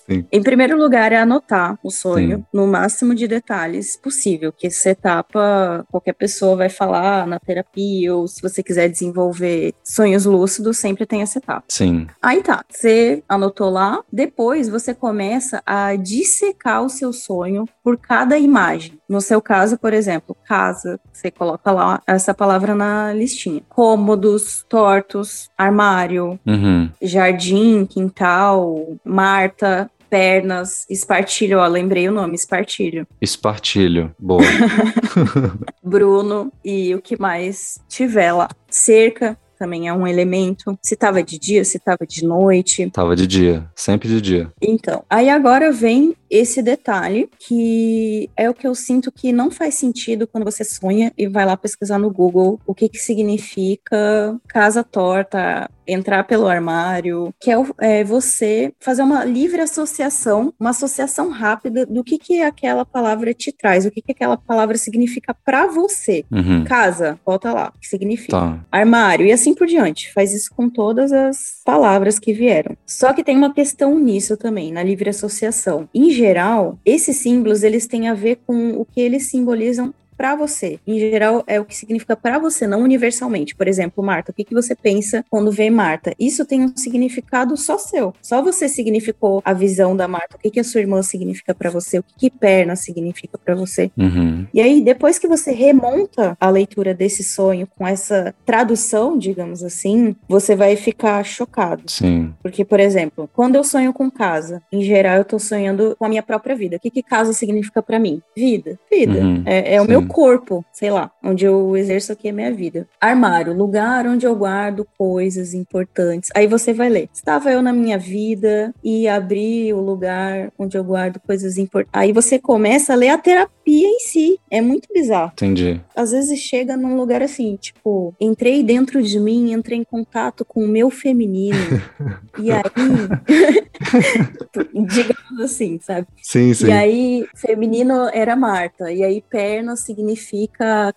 Sim. Em primeiro lugar, é anotar o sonho Sim. no máximo de detalhes possível, que essa etapa qualquer pessoa vai falar na terapia, ou se você quiser desenvolver sonhos lúcidos, sempre tem essa etapa. Sim. Aí tá, você anotou lá, depois você começa a dissecar o seu sonho por cada imagem. No seu caso, por exemplo, casa, você coloca lá essa palavra na listinha. Cômodos, tortos, armário, Uhum. jardim, quintal, Marta, pernas, espartilho, ó, lembrei o nome, espartilho. Espartilho. Boa. Bruno e o que mais tiver lá. Cerca também é um elemento. Se tava de dia, se tava de noite. Tava de dia. Sempre de dia. Então, aí agora vem esse detalhe que é o que eu sinto que não faz sentido quando você sonha e vai lá pesquisar no Google o que que significa casa torta, entrar pelo armário, que é, é você fazer uma livre associação, uma associação rápida do que que aquela palavra te traz, o que que aquela palavra significa pra você. Uhum. Casa, volta lá, o que significa Tá. armário e assim por diante. Faz isso com todas as palavras que vieram. Só que tem uma questão nisso também, na livre associação. Em geral, esses símbolos eles têm a ver com o que eles simbolizam para você. Em geral, é o que significa para você, não universalmente. Por exemplo, Marta, o que, que você pensa quando vê Marta? Isso tem um significado só seu. Só você significou a visão da Marta. O que, que a sua irmã significa para você? O que, que perna significa para você? Uhum. E aí, depois que você remonta a leitura desse sonho com essa tradução, digamos assim, você vai ficar chocado. Sim. Porque, por exemplo, quando eu sonho com casa, em geral eu tô sonhando com a minha própria vida. O que, que casa significa pra mim? Vida. Vida. Uhum, É, é o meu corpo, sei lá, onde eu exerço aqui a minha vida. Armário, lugar onde eu guardo coisas importantes. Aí você vai ler. Estava eu na minha vida e abri o lugar onde eu guardo coisas importantes. Aí você começa a ler a terapia em si. É muito bizarro Entendi. às vezes chega num lugar assim, tipo, entrei dentro de mim, entrei em contato com o meu feminino. e aí, digamos assim, sabe? Sim, sim. E aí, feminino era Marta, e aí perna significa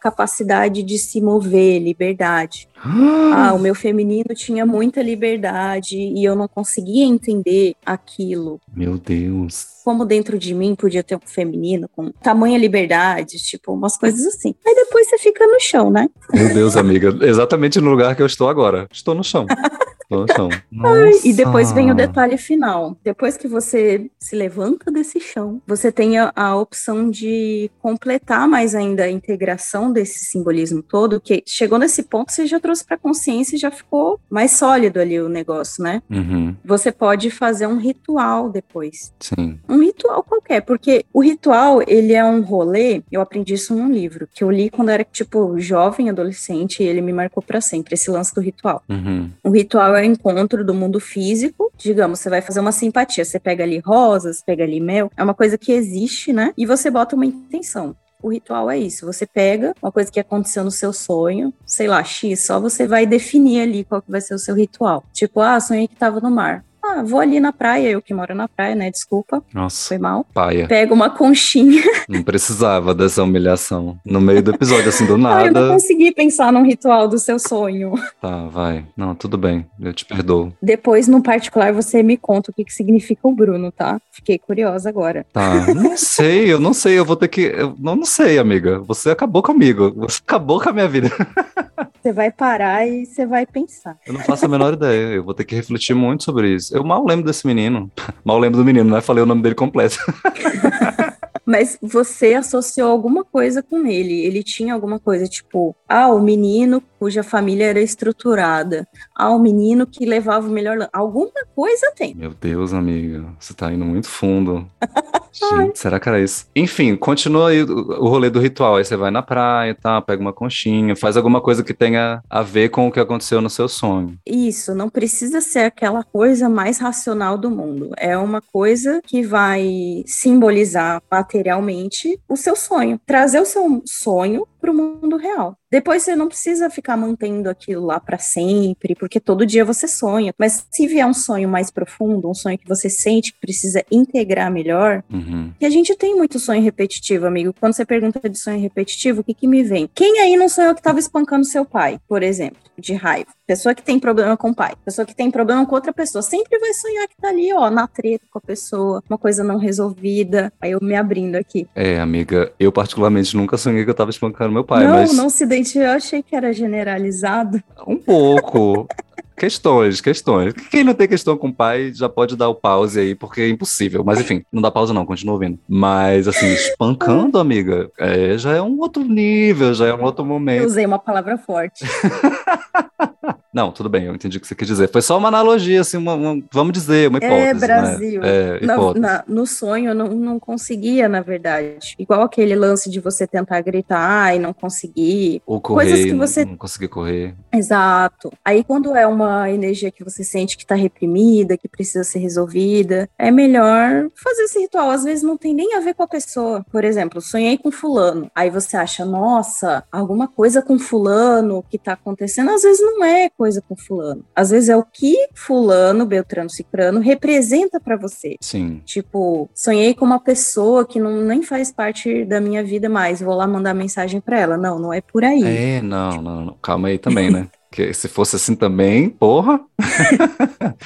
capacidade de se mover, liberdade. Ah, o meu feminino tinha muita liberdade e eu não conseguia entender aquilo. Meu Deus. Como dentro de mim podia ter um feminino com tamanha liberdade, tipo, umas coisas assim. Aí depois você fica no chão, né? Meu Deus, amiga. Exatamente no lugar que eu estou agora. Estou no chão. Estou no chão. E depois vem o Nossa. detalhe final. Depois que você se levanta desse chão, você tem a, a opção de completar mais ainda a integração desse simbolismo todo, que chegou nesse ponto, você já trouxe para consciência e já ficou mais sólido ali o negócio, né? Uhum. Você pode fazer um ritual depois. Sim. Um ritual qualquer, porque o ritual, ele é um rolê, eu aprendi isso num livro, que eu li quando era, tipo, jovem, adolescente, e ele me marcou para sempre, esse lance do ritual. Uhum. O ritual é encontro do mundo físico. Digamos, você vai fazer uma simpatia. Você pega ali rosas, pega ali mel. É uma coisa que existe, né? E você bota uma intenção. O ritual é isso. Você pega uma coisa que aconteceu no seu sonho, sei lá, X, só você vai definir ali qual que vai ser o seu ritual. Tipo, ah, sonhei que tava no mar. Ah, vou ali na praia, eu que moro na praia, né? Desculpa, Nossa, foi mal. paia. Pega uma conchinha. Não precisava dessa humilhação. No meio do episódio, assim, do Ah, eu não nada. consegui pensar num ritual do seu sonho. Tá, vai. Não, tudo bem. Eu te perdoo. Depois, no particular, você me conta o que, que significa o Bruno, tá? Fiquei curiosa agora. Tá. Não sei, eu não sei. Eu vou ter que. Eu não, não sei, amiga. Você acabou comigo. Você acabou com a minha vida. Você vai parar e você vai pensar. Eu não faço a menor ideia. Eu vou ter que refletir muito sobre isso. Eu mal lembro desse menino. Mal lembro do menino, né? Falei o nome dele completo. Mas você associou alguma coisa com ele. Ele tinha alguma coisa, tipo, ah, o menino cuja família era estruturada. Ah, o menino que levava o melhor. Alguma coisa tem. Meu Deus, amiga. Você tá indo muito fundo. Gente, será que era isso? Enfim, continua aí o rolê do ritual. Aí você vai na praia, tá? Pega uma conchinha, faz alguma coisa que tenha a ver com o que aconteceu no seu sonho. Isso, não precisa ser aquela coisa mais racional do mundo. É uma coisa que vai simbolizar materialmente o seu sonho. Trazer o seu sonho para o mundo real. Depois você não precisa ficar mantendo aquilo lá para sempre, porque todo dia você sonha. Mas se vier um sonho mais profundo, um sonho que você sente que precisa integrar melhor, uhum. que a gente tem muito sonho repetitivo, amigo. Quando você pergunta de sonho repetitivo, o que, que me vem? Quem aí não sonhou que estava espancando seu pai, por exemplo, de raiva? Pessoa que tem problema com o pai, pessoa que tem problema com outra pessoa, sempre vai sonhar que tá ali, ó, na treta com a pessoa, uma coisa não resolvida. Aí eu me abrindo aqui. É, amiga, eu particularmente nunca sonhei que eu tava espancando meu pai, não, mas. Não, se identificou, eu achei que era generalizado. Um pouco. Questões, questões. Quem não tem questão com o pai já pode dar o pause aí, porque é impossível. Mas enfim, não dá pausa não, continua ouvindo. Mas assim, espancando, amiga, é, já é um outro nível, já é um outro momento. Eu usei uma palavra forte. Não, tudo bem, eu entendi o que você quer dizer. Foi só uma analogia, assim, uma, uma vamos dizer, uma é, hipótese. É, Brasil. Né? É, hipótese. Na, na, no sonho eu não, não conseguia, na verdade. Igual aquele lance de você tentar gritar e não conseguir. Ou correr, Coisas que você... não conseguir correr. Exato. Aí quando é uma energia que você sente que está reprimida, que precisa ser resolvida, é melhor fazer esse ritual. Às vezes não tem nem a ver com a pessoa. Por exemplo, sonhei com fulano. Aí você acha, nossa, alguma coisa com fulano que está acontecendo. Às vezes não é coisa com fulano. Às vezes é o que fulano, Beltrano, Cicrano representa para você. Sim. Tipo, sonhei com uma pessoa que não, nem faz parte da minha vida mais, vou lá mandar mensagem para ela. Não, não é por aí. É, não, não, não. calma aí também, né? Que se fosse assim também, porra.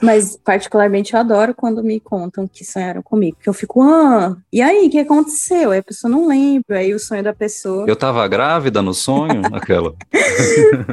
Mas, particularmente, eu adoro quando me contam que sonharam comigo. Que eu fico, ah, e aí, o que aconteceu? Aí a pessoa não lembra, aí o sonho da pessoa. Eu tava grávida no sonho, aquela.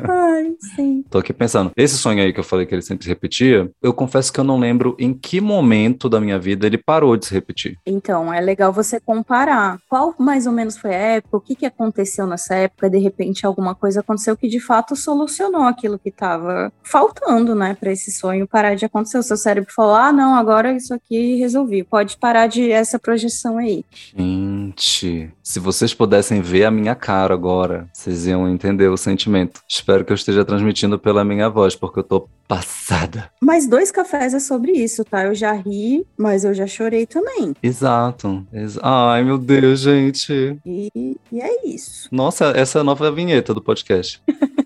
Ai, sim. Tô aqui pensando. Esse sonho aí que eu falei que ele sempre se repetia, eu confesso que eu não lembro em que momento da minha vida ele parou de se repetir. Então, é legal você comparar. Qual mais ou menos foi a época? O que, que aconteceu nessa época? De repente, alguma coisa aconteceu que de fato solucionou aquilo que estava faltando, né, para esse sonho parar de acontecer. O seu cérebro falou: ah, não, agora isso aqui resolvi. Pode parar de essa projeção aí. Gente, se vocês pudessem ver a minha cara agora, vocês iam entender o sentimento. Espero que eu esteja transmitindo pela minha voz, porque eu tô passada. Mas dois cafés é sobre isso, tá? Eu já ri, mas eu já chorei também. Exato. Ex Ai, meu Deus, gente. E, e é isso. Nossa, essa é a nova vinheta do podcast.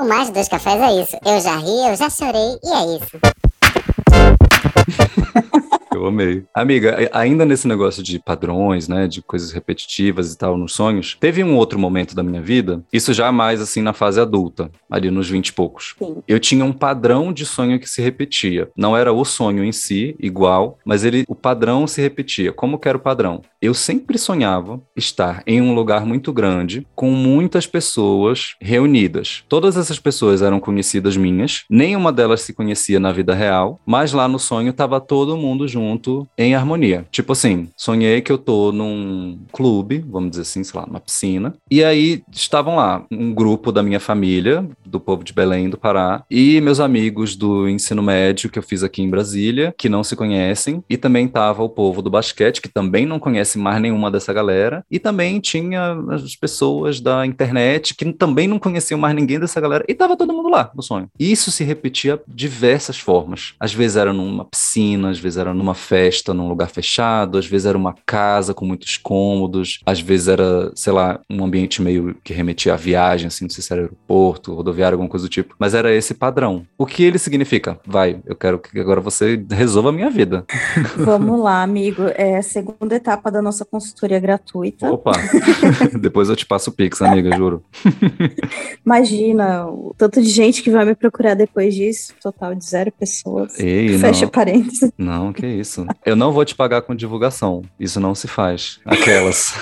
O mais dois cafés é isso. Eu já ri, eu já chorei e é isso. Eu amei. Amiga, ainda nesse negócio de padrões, né, de coisas repetitivas e tal nos sonhos, teve um outro momento da minha vida, isso já mais assim na fase adulta, ali nos 20 e poucos. Sim. Eu tinha um padrão de sonho que se repetia. Não era o sonho em si igual, mas ele o padrão se repetia. Como que era o padrão? Eu sempre sonhava estar em um lugar muito grande com muitas pessoas reunidas. Todas essas pessoas eram conhecidas minhas, nenhuma delas se conhecia na vida real, mas lá no sonho estava todo mundo junto em harmonia. Tipo assim, sonhei que eu tô num clube, vamos dizer assim, sei lá, numa piscina, e aí estavam lá um grupo da minha família, do povo de Belém do Pará, e meus amigos do ensino médio que eu fiz aqui em Brasília, que não se conhecem, e também tava o povo do basquete, que também não conhece conhece mais nenhuma dessa galera. E também tinha as pessoas da internet que também não conheciam mais ninguém dessa galera. E tava todo mundo lá no sonho. E isso se repetia diversas formas. Às vezes era numa piscina, às vezes era numa festa, num lugar fechado, às vezes era uma casa com muitos cômodos, às vezes era, sei lá, um ambiente meio que remetia à viagem, assim, não sei se era aeroporto, rodoviário, alguma coisa do tipo. Mas era esse padrão. O que ele significa? Vai, eu quero que agora você resolva a minha vida. Vamos lá, amigo. É a segunda etapa da da nossa consultoria gratuita. Opa! Depois eu te passo o Pix, amiga, juro. Imagina o tanto de gente que vai me procurar depois disso. Total de zero pessoas. Ei, Fecha não. parênteses. Não, que isso. Eu não vou te pagar com divulgação. Isso não se faz. Aquelas.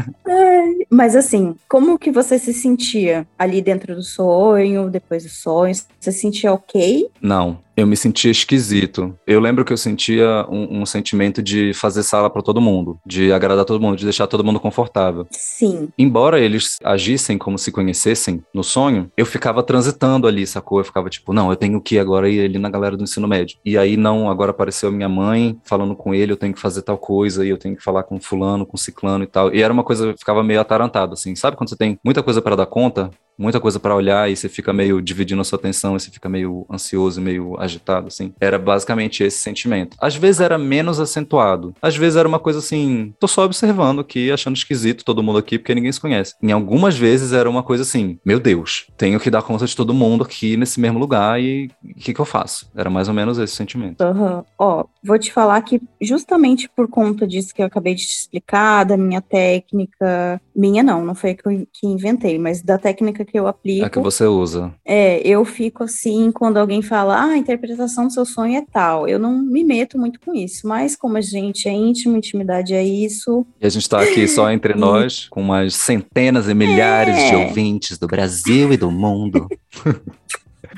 Mas assim, como que você se sentia ali dentro do sonho, depois do sonho? Você se sentia ok? Não, eu me sentia esquisito. Eu lembro que eu sentia um, um sentimento de fazer sala para todo mundo, de agradar todo mundo, de deixar todo mundo confortável. Sim. Embora eles agissem como se conhecessem no sonho, eu ficava transitando ali, sacou? Eu ficava tipo, não, eu tenho que ir agora ir ali na galera do ensino médio. E aí, não, agora apareceu minha mãe falando com ele, eu tenho que fazer tal coisa, e eu tenho que falar com fulano, com ciclano e tal. E era uma coisa, eu ficava meio atarantado, assim. Sabe quando você tem muita coisa para dar conta? muita coisa para olhar e você fica meio dividindo a sua atenção e você fica meio ansioso, meio agitado, assim. Era basicamente esse sentimento. Às vezes era menos acentuado. Às vezes era uma coisa assim, tô só observando aqui, achando esquisito todo mundo aqui, porque ninguém se conhece. Em algumas vezes era uma coisa assim, meu Deus, tenho que dar conta de todo mundo aqui nesse mesmo lugar e o que, que eu faço? Era mais ou menos esse sentimento. Uhum. Ó, vou te falar que justamente por conta disso que eu acabei de te explicar, da minha técnica, minha não, não foi eu que inventei, mas da técnica que eu aplico. É que você usa. É, eu fico assim quando alguém fala, ah, a interpretação do seu sonho é tal. Eu não me meto muito com isso, mas como a gente é íntimo, intimidade é isso. E a gente tá aqui só entre nós, com umas centenas e milhares é. de ouvintes do Brasil e do mundo.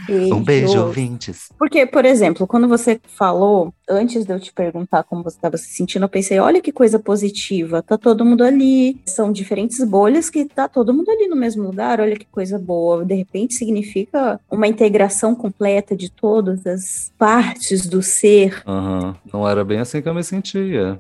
Beijo. Um beijo, ouvintes. Porque, por exemplo, quando você falou, antes de eu te perguntar como você estava se sentindo, eu pensei, olha que coisa positiva, tá todo mundo ali, são diferentes bolhas que tá todo mundo ali no mesmo lugar, olha que coisa boa. De repente significa uma integração completa de todas as partes do ser. Uhum. Não era bem assim que eu me sentia.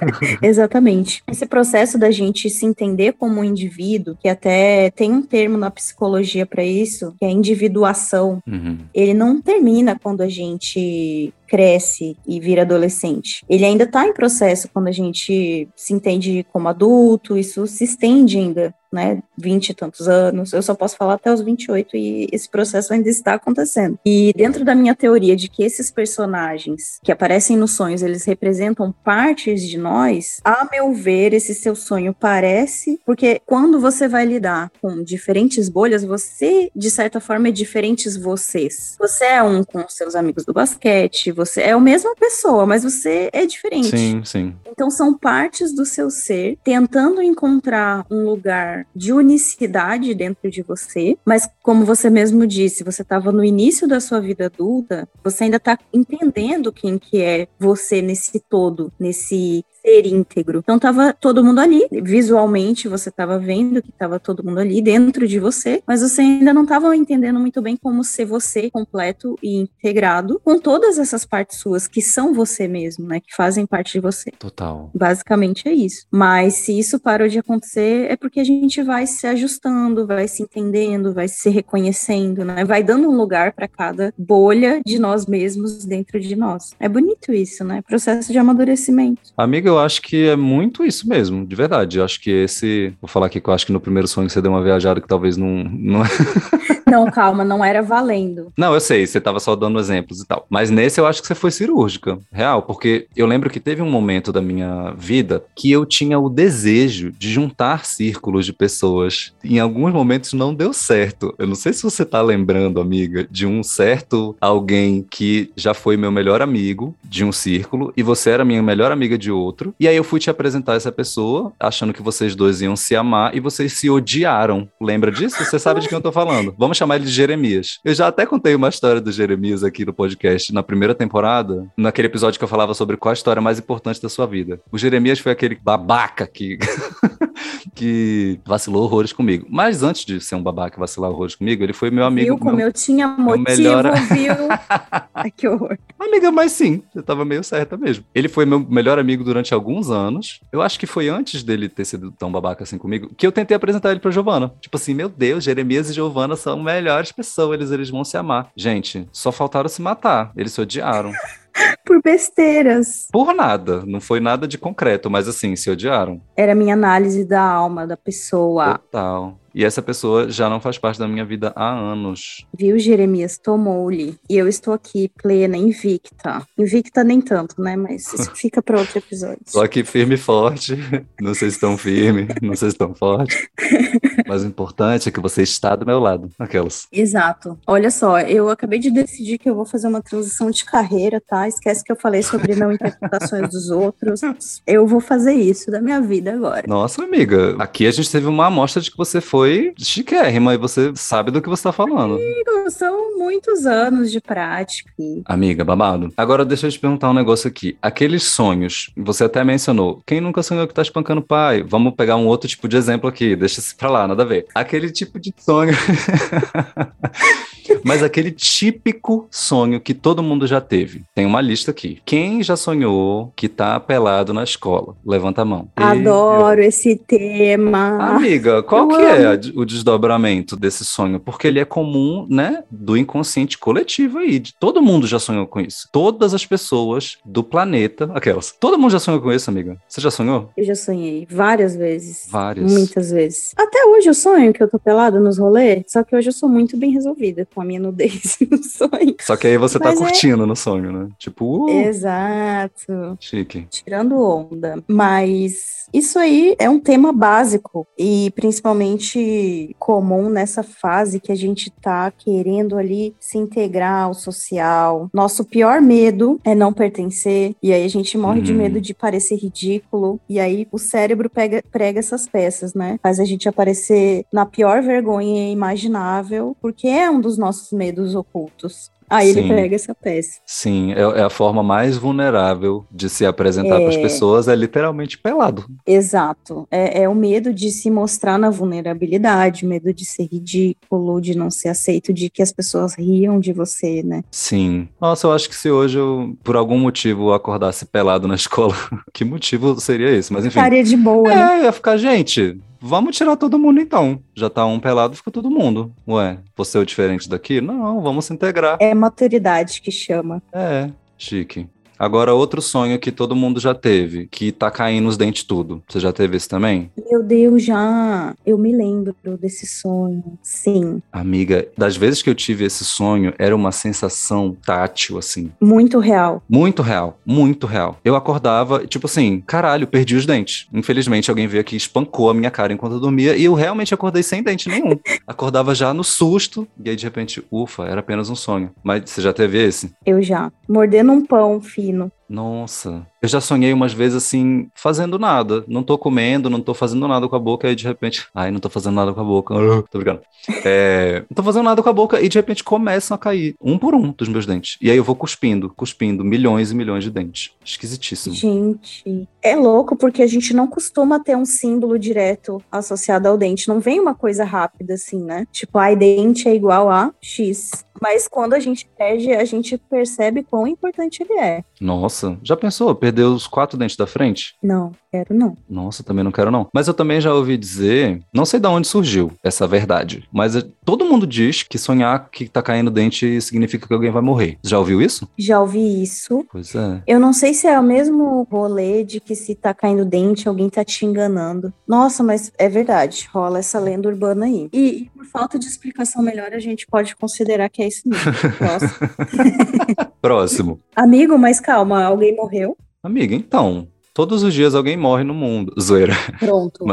Exatamente. Esse processo da gente se entender como um indivíduo, que até tem um termo na psicologia para isso, que é individuação. Uhum. Ele não termina quando a gente cresce e vira adolescente. Ele ainda está em processo quando a gente se entende como adulto, isso se estende ainda né, 20 e tantos anos, eu só posso falar até os 28 e esse processo ainda está acontecendo. E dentro da minha teoria de que esses personagens que aparecem nos sonhos, eles representam partes de nós, a meu ver, esse seu sonho parece, porque quando você vai lidar com diferentes bolhas, você, de certa forma, é diferentes vocês. Você é um com seus amigos do basquete, você é a mesma pessoa, mas você é diferente. Sim, sim. Então são partes do seu ser tentando encontrar um lugar de unicidade dentro de você, mas como você mesmo disse, você estava no início da sua vida adulta, você ainda está entendendo quem que é você nesse todo, nesse ser íntegro. Então tava todo mundo ali, visualmente você estava vendo que estava todo mundo ali dentro de você, mas você ainda não estava entendendo muito bem como ser você completo e integrado com todas essas partes suas que são você mesmo, né, que fazem parte de você. Total. Basicamente é isso. Mas se isso parou de acontecer é porque a gente vai se ajustando, vai se entendendo, vai se reconhecendo, né? Vai dando um lugar para cada bolha de nós mesmos dentro de nós. É bonito isso, né? Processo de amadurecimento. Amiga, eu acho que é muito isso mesmo, de verdade. Eu acho que esse. Vou falar aqui que eu acho que no primeiro sonho você deu uma viajada que talvez não. Não, não calma, não era valendo. Não, eu sei, você tava só dando exemplos e tal. Mas nesse eu acho que você foi cirúrgica, real, porque eu lembro que teve um momento da minha vida que eu tinha o desejo de juntar círculos de pessoas. Em alguns momentos não deu certo. Eu não sei se você tá lembrando, amiga, de um certo alguém que já foi meu melhor amigo de um círculo e você era minha melhor amiga de outro outro. E aí eu fui te apresentar essa pessoa, achando que vocês dois iam se amar e vocês se odiaram. Lembra disso? Você sabe de quem eu tô falando. Vamos chamar ele de Jeremias. Eu já até contei uma história do Jeremias aqui no podcast na primeira temporada, naquele episódio que eu falava sobre qual a história mais importante da sua vida. O Jeremias foi aquele babaca que que vacilou horrores comigo. Mas antes de ser um babaca e vacilar horrores comigo, ele foi meu amigo. Viu como meu, eu tinha motivo, melhor... viu? Ai, que horror. Amiga, mas sim, você tava meio certa mesmo. Ele foi meu melhor amigo durante alguns anos. Eu acho que foi antes dele ter sido tão babaca assim comigo, que eu tentei apresentar ele pra Giovana. Tipo assim, meu Deus, Jeremias e Giovana são melhores pessoas, eles, eles vão se amar. Gente, só faltaram se matar. Eles se odiaram. Por besteiras. Por nada. Não foi nada de concreto, mas assim, se odiaram. Era a minha análise da alma da pessoa. Total. E essa pessoa já não faz parte da minha vida há anos. Viu, Jeremias? Tomou-lhe. E eu estou aqui, plena, invicta. Invicta nem tanto, né? Mas isso fica para outro episódio. Só que firme e forte. Não sei se tão firme, não sei se tão forte. Mas o importante é que você está do meu lado. Aquelas. Exato. Olha só, eu acabei de decidir que eu vou fazer uma transição de carreira, tá? Esquece que eu falei sobre não interpretações dos outros. Eu vou fazer isso da minha vida agora. Nossa, amiga, aqui a gente teve uma amostra de que você foi chiquérrima e você sabe do que você tá falando. Amigo, são muitos anos de prática. Amiga, babado. Agora deixa eu te perguntar um negócio aqui. Aqueles sonhos, você até mencionou, quem nunca sonhou que tá espancando o pai? Vamos pegar um outro tipo de exemplo aqui, deixa isso pra lá, nada a ver. Aquele tipo de sonho. Mas aquele típico sonho que todo mundo já teve. Tem uma lista aqui. Quem já sonhou que tá pelado na escola? Levanta a mão. Adoro eu... esse tema. Amiga, qual eu que é amo. é o desdobramento desse sonho? Porque ele é comum, né, do inconsciente coletivo aí. De, todo mundo já sonhou com isso. Todas as pessoas do planeta, aquelas. Todo mundo já sonhou com isso, amiga? Você já sonhou? Eu já sonhei várias vezes. Várias. Muitas vezes. Até hoje eu sonho que eu tô pelada nos rolês, só que hoje eu sou muito bem resolvida com a minha nudez no sonho. Só que aí você tá Mas tá é... curtindo no sonho, né? Tipo, uh, Exato. Chique. Tirando onda. Mas isso aí é um tema básico e principalmente comum nessa fase que a gente tá querendo ali se integrar ao social. Nosso pior medo é não pertencer, e aí a gente morre hum. de medo de parecer ridículo, e aí o cérebro pega, prega essas peças, né? Faz a gente aparecer na pior vergonha imaginável, porque é um dos nossos medos ocultos. Aí Sim. ele pega essa peça. Sim, é, é, a forma mais vulnerável de se apresentar é... para as pessoas, é literalmente pelado. Exato. É, é, o medo de se mostrar na vulnerabilidade, medo de ser ridículo, de não ser aceito, de que as pessoas riam de você, né? Sim. Nossa, eu acho que se hoje eu, por algum motivo, acordasse pelado na escola, que motivo seria esse? Mas enfim. Ficaria de boa, é, né? ia ficar, gente, Vamos tirar todo mundo então. Já tá um pelado, fica todo mundo. Ué, você é o diferente daqui? Não, vamos se integrar. É maturidade que chama. É, chique. Agora, outro sonho que todo mundo já teve, que tá caindo os dentes tudo. Você já teve esse também? Meu Deus, já. Eu me lembro desse sonho. Sim. Amiga, das vezes que eu tive esse sonho, era uma sensação tátil, assim. Muito real. Muito real. Muito real. Eu acordava, tipo assim, caralho, perdi os dentes. Infelizmente, alguém veio aqui e espancou a minha cara enquanto eu dormia e eu realmente acordei sem dente nenhum. Acordava já no susto e aí, de repente, ufa, era apenas um sonho. Mas você já teve esse? Eu já. Mordendo um pão, filho ensino. Nossa, eu já sonhei umas vezes assim, fazendo nada. Não tô comendo, não tô fazendo nada com a boca, e de repente, ai, não tô fazendo nada com a boca. tô brincando. É, não tô fazendo nada com a boca, e de repente começam a cair, um por um, dos meus dentes. E aí eu vou cuspindo, cuspindo milhões e milhões de dentes. Esquisitíssimo. Gente, é louco porque a gente não costuma ter um símbolo direto associado ao dente. Não vem uma coisa rápida assim, né? Tipo, ai, dente é igual a X. Mas quando a gente perde, a gente percebe quão importante ele é. Nossa, já pensou? Perder os quatro dentes da frente? Não, quero não. Nossa, também não quero não. Mas eu também já ouvi dizer, não sei de onde surgiu essa verdade, mas é, todo mundo diz que sonhar que tá caindo dente significa que alguém vai morrer. Já ouviu isso? Já ouvi isso. Pois é. Eu não sei se é o mesmo rolê de que se tá caindo dente, alguém tá te enganando. Nossa, mas é verdade, rola essa lenda urbana aí. E, e por falta de explicação melhor, a gente pode considerar que é isso mesmo. Próximo. Amigo, mas calma, alguém morreu? Amiga, então, Todos os dias alguém morre no mundo. Zoeira. Pronto.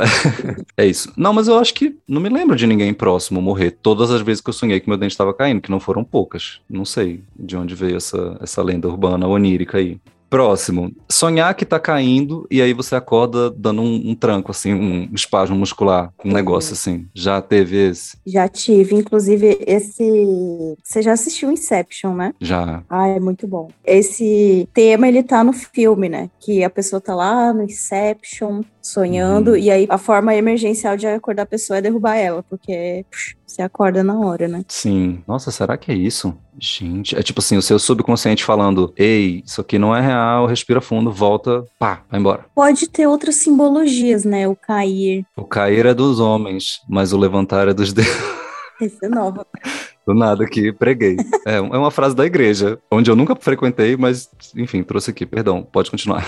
É isso. Não, mas eu acho que não me lembro de ninguém próximo morrer. Todas as vezes que eu sonhei que meu dente estava caindo, que não foram poucas. Não sei de onde veio essa, essa lenda urbana onírica aí. Próximo. Sonhar que tá caindo e aí você acorda dando um, um tranco, assim, um espasmo muscular, um negócio assim. Já teve esse? Já tive. Inclusive, esse. Você já assistiu Inception, né? Já. Ah, é muito bom. Esse tema, ele tá no filme, né? Que a pessoa tá lá no Inception, sonhando, uhum. e aí a forma emergencial de acordar a pessoa é derrubar ela, porque pux, você acorda na hora, né? Sim. Nossa, será que é isso? Gente, é tipo assim, o seu subconsciente falando: ei, isso aqui não é real, respira fundo, volta, pá, vai embora. Pode ter outras simbologias, né? O cair. O cair é dos homens, mas o levantar é dos deuses. Essa é nova. Do nada aqui, preguei. É, é uma frase da igreja, onde eu nunca frequentei, mas, enfim, trouxe aqui. Perdão, pode continuar.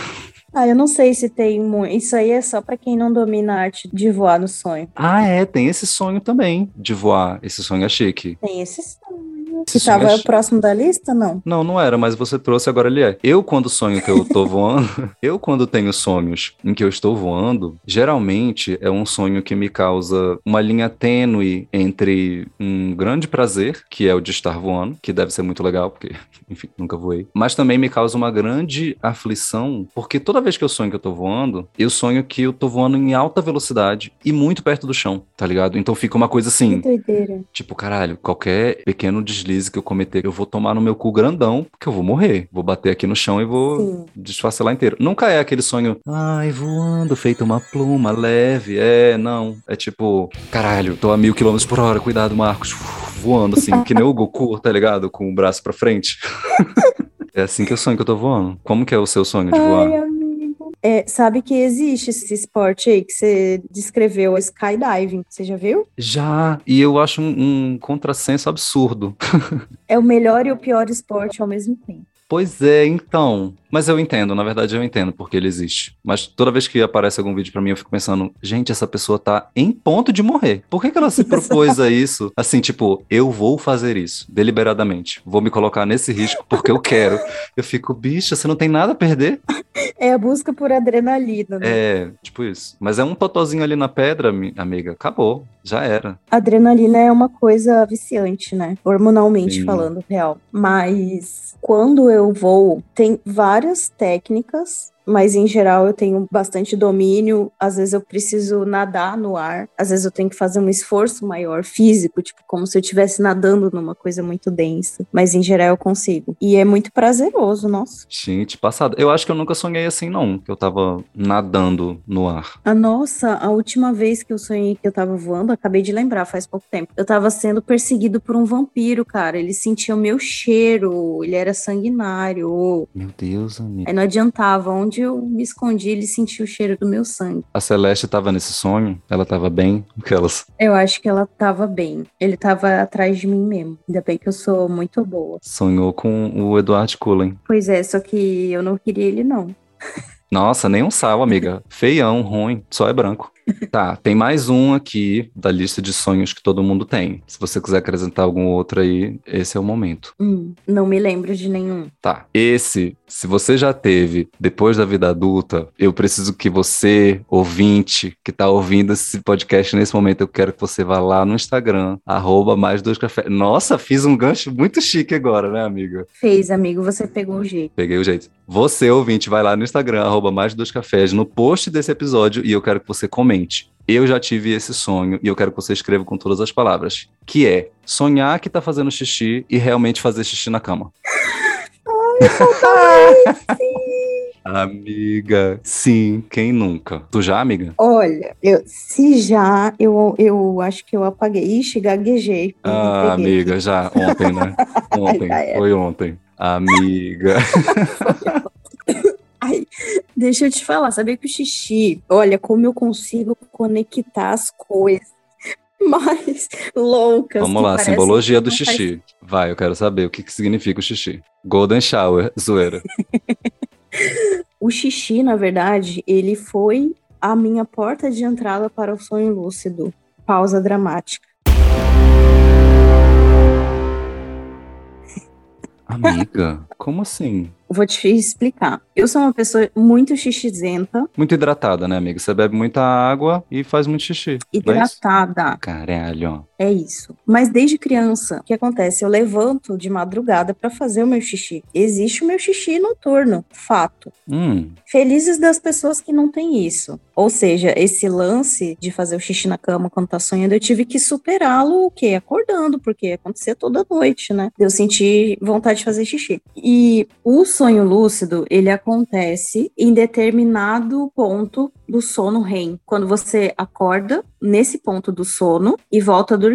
Ah, eu não sei se tem muito. Isso aí é só para quem não domina a arte de voar no sonho. Ah, é, tem esse sonho também de voar. Esse sonho é chique. Tem esse sonho. Que tava é... próximo da lista, não? Não, não era, mas você trouxe, agora ele é. Eu, quando sonho que eu tô voando, eu, quando tenho sonhos em que eu estou voando, geralmente é um sonho que me causa uma linha tênue entre um grande prazer, que é o de estar voando, que deve ser muito legal, porque, enfim, nunca voei, mas também me causa uma grande aflição, porque toda vez que eu sonho que eu tô voando, eu sonho que eu tô voando em alta velocidade e muito perto do chão, tá ligado? Então fica uma coisa assim. Que doideira. Tipo, caralho, qualquer pequeno deslize deslize que eu cometer, eu vou tomar no meu cu grandão, porque eu vou morrer. Vou bater aqui no chão e vou Sim. desfacelar inteiro. Nunca é aquele sonho, ai, voando, feito uma pluma, leve. É, não. É tipo, caralho, tô a mil quilômetros por hora, cuidado, Marcos. Voando assim, que nem o Goku, tá ligado? Com o braço pra frente. é assim que eu sonho que eu tô voando. Como que é o seu sonho de voar? Ai, é, sabe que existe esse esporte aí que você descreveu, skydiving. Você já viu? Já, e eu acho um, um contrassenso absurdo. é o melhor e o pior esporte ao mesmo tempo. Pois é, então. Mas eu entendo, na verdade eu entendo porque ele existe. Mas toda vez que aparece algum vídeo para mim, eu fico pensando, gente, essa pessoa tá em ponto de morrer. Por que, que ela se propôs a isso? Assim, tipo, eu vou fazer isso, deliberadamente. Vou me colocar nesse risco porque eu quero. Eu fico, bicha, você não tem nada a perder? É a busca por adrenalina, né? É, tipo isso. Mas é um totozinho ali na pedra, amiga. Acabou. Já era. Adrenalina é uma coisa viciante, né? Hormonalmente Sim. falando, real. Mas quando eu vou, tem várias técnicas mas em geral eu tenho bastante domínio. Às vezes eu preciso nadar no ar, às vezes eu tenho que fazer um esforço maior físico, tipo como se eu estivesse nadando numa coisa muito densa. Mas em geral eu consigo. E é muito prazeroso, nossa. Gente, passado. Eu acho que eu nunca sonhei assim, não, que eu tava nadando no ar. A nossa, a última vez que eu sonhei que eu tava voando, acabei de lembrar, faz pouco tempo. Eu tava sendo perseguido por um vampiro, cara. Ele sentia o meu cheiro, ele era sanguinário. Meu Deus, amigo. Aí não adiantava, onde eu me escondi, ele sentiu o cheiro do meu sangue. A Celeste estava nesse sonho? Ela estava bem? Aquelas. Eu acho que ela estava bem. Ele estava atrás de mim mesmo. Ainda bem que eu sou muito boa. Sonhou com o Eduardo Cullen. Pois é, só que eu não queria ele, não. Nossa, nem um sal, amiga. Feião, ruim, só é branco. Tá, tem mais um aqui da lista de sonhos que todo mundo tem. Se você quiser acrescentar algum outro aí, esse é o momento. Hum, não me lembro de nenhum. Tá, esse, se você já teve depois da vida adulta, eu preciso que você, ouvinte, que tá ouvindo esse podcast nesse momento, eu quero que você vá lá no Instagram, arroba mais dois cafés. Nossa, fiz um gancho muito chique agora, né, amiga? Fez, amigo, você pegou o jeito. Peguei o jeito. Você, ouvinte, vai lá no Instagram, arroba mais dois cafés, no post desse episódio, e eu quero que você comente eu já tive esse sonho e eu quero que você escreva com todas as palavras, que é sonhar que tá fazendo xixi e realmente fazer xixi na cama. Ai, Amiga, sim, quem nunca? Tu já, amiga? Olha, eu, se já, eu, eu acho que eu apaguei. Ixi, gaguejei. Ah, amiga, aqui. já, ontem, né? Ontem, foi ontem. Amiga. Ai, deixa eu te falar, sabia que o xixi, olha como eu consigo conectar as coisas mais loucas. Vamos lá, simbologia do xixi. Faz... Vai, eu quero saber o que, que significa o xixi. Golden shower, zoeira. o xixi, na verdade, ele foi a minha porta de entrada para o sonho lúcido. Pausa dramática. Amiga, como assim? Vou te explicar. Eu sou uma pessoa muito xixizenta. Muito hidratada, né, amiga? Você bebe muita água e faz muito xixi. É hidratada. É Caralho. É isso. Mas desde criança, o que acontece? Eu levanto de madrugada para fazer o meu xixi. Existe o meu xixi noturno, fato. Hum. Felizes das pessoas que não têm isso. Ou seja, esse lance de fazer o xixi na cama quando tá sonhando, eu tive que superá-lo o quê? Acordando, porque acontecia toda noite, né? Eu senti vontade de fazer xixi. E o sonho lúcido, ele acontece em determinado ponto do sono REM. Quando você acorda nesse ponto do sono e volta a dormir.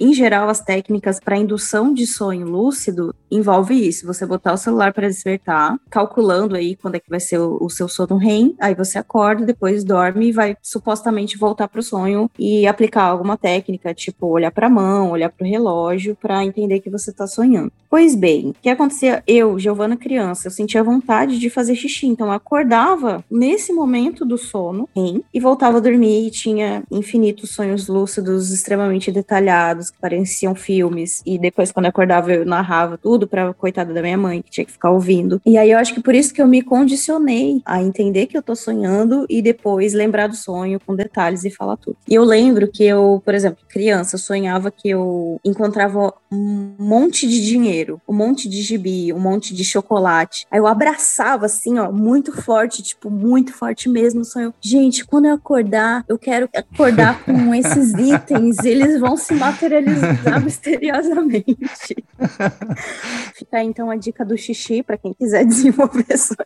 Em geral, as técnicas para indução de sonho lúcido envolve isso: você botar o celular para despertar, calculando aí quando é que vai ser o, o seu sono REM, aí você acorda, depois dorme e vai supostamente voltar para o sonho e aplicar alguma técnica, tipo olhar para a mão, olhar para o relógio, para entender que você está sonhando. Pois bem, o que acontecia? Eu, Giovana criança, eu sentia vontade de fazer xixi, então eu acordava nesse momento do sono REM e voltava a dormir e tinha infinitos sonhos lúcidos extremamente detalhados que pareciam filmes e depois quando eu acordava eu narrava tudo para coitada da minha mãe que tinha que ficar ouvindo. E aí eu acho que por isso que eu me condicionei a entender que eu tô sonhando e depois lembrar do sonho com detalhes e falar tudo. E eu lembro que eu, por exemplo, criança, sonhava que eu encontrava um monte de dinheiro, um monte de gibi, um monte de chocolate. Aí eu abraçava assim, ó, muito forte, tipo, muito forte mesmo. Sonho, gente, quando eu acordar, eu quero acordar com esses itens, eles vão se materializar misteriosamente. Fica aí então a dica do xixi para quem quiser desenvolver sonho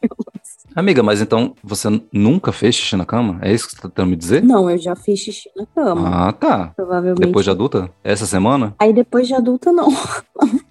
Amiga, mas então você nunca fez xixi na cama? É isso que você tá tentando me dizer? Não, eu já fiz xixi na cama. Ah, tá. Provavelmente. Depois de adulta? Essa semana? Aí depois de adulta, não.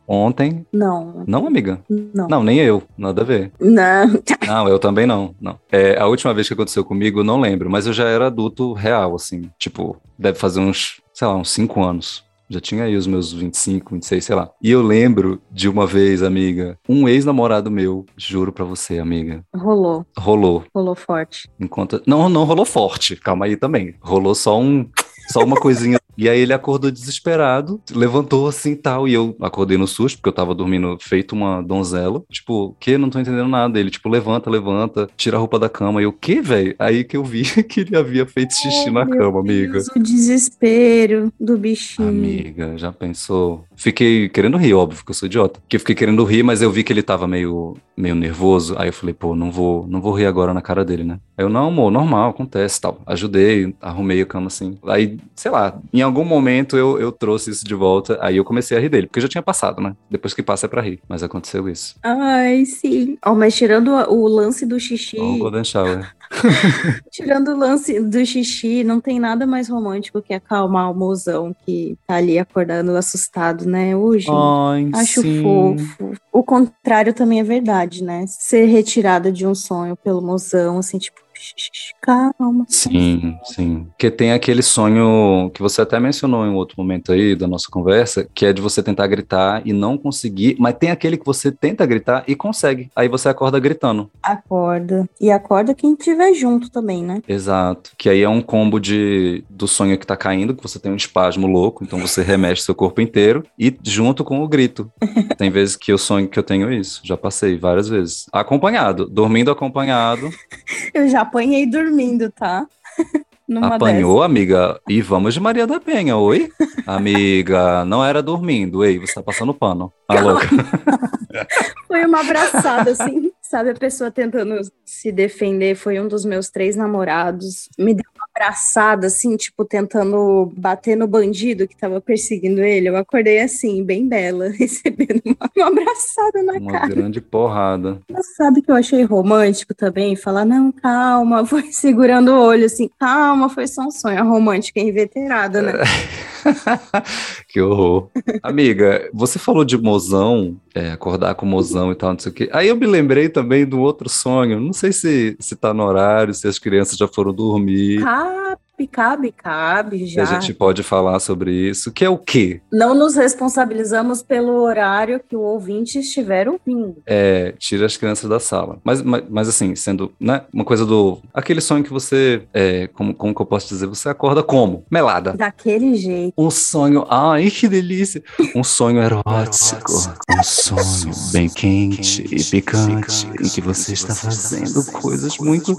Ontem? Não. Não, amiga? Não. Não, nem eu. Nada a ver. Não. Não, eu também não. Não. É, a última vez que aconteceu comigo, não lembro, mas eu já era adulto real, assim. Tipo, deve fazer uns, sei lá, uns 5 anos. Já tinha aí os meus 25, 26, sei lá. E eu lembro de uma vez, amiga, um ex-namorado meu, juro pra você, amiga. Rolou. Rolou. Rolou forte. Enquanto... Não, não rolou forte. Calma aí também. Rolou só um. Só uma coisinha. E aí ele acordou desesperado, levantou assim e tal. E eu acordei no susto, porque eu tava dormindo feito uma donzela. Tipo, o que? Não tô entendendo nada. Ele, tipo, levanta, levanta, tira a roupa da cama. E eu, o que, velho? Aí que eu vi que ele havia feito xixi Oh, na cama, amiga. Deus, o desespero do bichinho. Amiga, já pensou? Fiquei querendo rir, óbvio, que eu sou idiota. Porque eu fiquei querendo rir, mas eu vi que ele tava meio, meio nervoso. Aí eu falei, pô, não vou, não vou rir agora na cara dele, né? Aí eu, não, amor, normal, acontece tal. Ajudei, arrumei a cama assim. Aí, sei lá, em algum momento eu, eu trouxe isso de volta. Aí eu comecei a rir dele, porque já tinha passado, né? Depois que passa é pra rir. Mas aconteceu isso. Ai, sim. Ó, mas tirando o lance do xixi, Ó, o Golden Shower. tirando o lance do xixi, não tem nada mais romântico que acalmar o mozão que tá ali acordando assustado, né? Hoje. Ai, Acho sim. fofo. O contrário também é verdade, né? Ser retirada de um sonho pelo mozão, assim, tipo, "Shh, calma. Sim, sim. Porque tem aquele sonho que você até mencionou em outro momento aí da nossa conversa, que é de você tentar gritar e não conseguir, mas tem aquele que você tenta gritar e consegue. Aí você acorda gritando. Acorda. E acorda quem estiver junto também, né? Exato. Que aí é um combo de do sonho que tá caindo, que você tem um espasmo louco, então você remexe seu corpo inteiro e junto com o grito. tem vezes que eu sonho que eu tenho isso, já passei várias vezes. Acompanhado, dormindo acompanhado. Eu já apanhei dormindo, tá? Numa Apanhou, amiga? E vamos de Maria da Penha, oi? Amiga, não era dormindo, ei, você tá passando pano. Tá louca? Foi uma abraçada, assim. Sabe, a pessoa tentando se defender. Foi um dos meus três namorados. Me deu abraçada, assim, tipo, tentando bater no bandido que tava perseguindo ele. Eu acordei assim, bem bela, recebendo uma, uma abraçada na Uma cara. grande porrada. Mas Sabe que eu achei romântico também? Falar, não, calma, foi segurando o olho, assim, calma, foi só um sonho. A romântica é inveterada, né? que horror. Amiga, você falou de mozão, é, acordar com mozão e tal, não sei o quê. Aí eu me lembrei também do outro sonho. Não sei se, se tá no horário, se as crianças já foram dormir. Cabe, cabe, já. a gente pode falar sobre isso, que é o quê? Não nos responsabilizamos pelo horário que o ouvinte estiver ouvindo. É, tira as crianças da sala. Mas, mas, mas assim, sendo, né, uma coisa do... Aquele sonho que você, é, como, como que eu posso dizer? Você acorda como? Melada. Daquele jeito. Um sonho, ai que delícia! Um sonho erótico, um sonho bem quente e picante, em que você está fazendo coisas muito.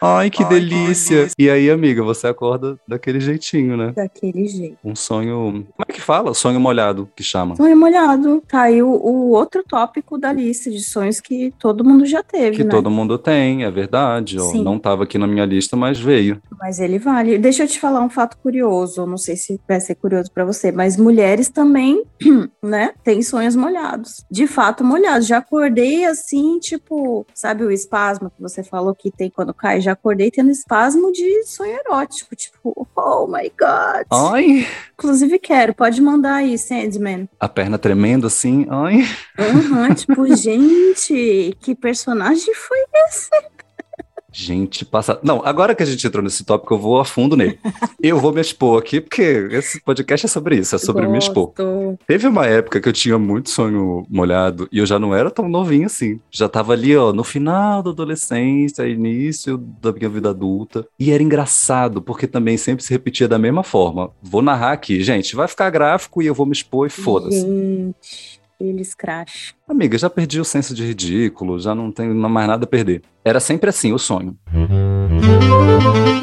Ai que delícia! E aí, amiga, você acorda daquele jeitinho, né? Daquele jeito. Um sonho. Como é que fala? Sonho molhado, que chama. Sonho molhado. Caiu o outro tópico da lista de sonhos que todo mundo já teve, Que né? todo mundo tem, é verdade. Sim. Não estava aqui na minha lista, mas veio. Mas ele vale. Deixa eu te falar um fato curioso. Não sei se vai ser curioso pra você, mas mulheres também, né? Têm sonhos molhados. De fato, molhados. Já acordei assim, tipo, sabe o espasmo que você falou que tem quando cai? Já acordei tendo espasmo de sonho erótico. Tipo, oh my God. Ai! Inclusive, quero. Pode pode mandar aí, Sandman. A perna tremendo assim, ai. Uhum, tipo, gente, que personagem foi esse? Gente, passa. Não, agora que a gente entrou nesse tópico, eu vou a fundo nele. eu vou me expor aqui, porque esse podcast é sobre isso, é sobre Gosto. me expor. Teve uma época que eu tinha muito sonho molhado e eu já não era tão novinho assim. Já tava ali, ó, no final da adolescência, início da minha vida adulta. E era engraçado, porque também sempre se repetia da mesma forma. Vou narrar aqui, gente, vai ficar gráfico e eu vou me expor e foda-se. Gente, eles crash. Amiga, já perdi o senso de ridículo, já não tenho mais nada a perder. Era sempre assim o sonho.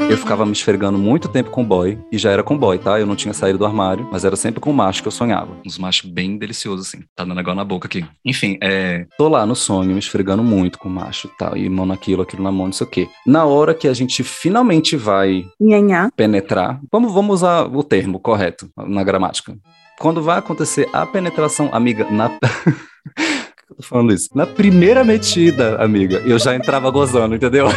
Eu ficava me esfregando muito tempo com boy, e já era com boy, tá? Eu não tinha saído do armário, mas era sempre com macho que eu sonhava. Uns machos bem deliciosos, assim. Tá dando agora na boca aqui. Enfim, é. Tô lá no sonho, me esfregando muito com macho e tal, e mão naquilo, aquilo na mão, não sei o quê. Na hora que a gente finalmente vai Nhanhá. penetrar, vamos, vamos usar o termo correto na gramática. Quando vai acontecer a penetração, amiga, na. Eu tô falando isso. Na primeira metida, amiga, eu já entrava gozando, entendeu?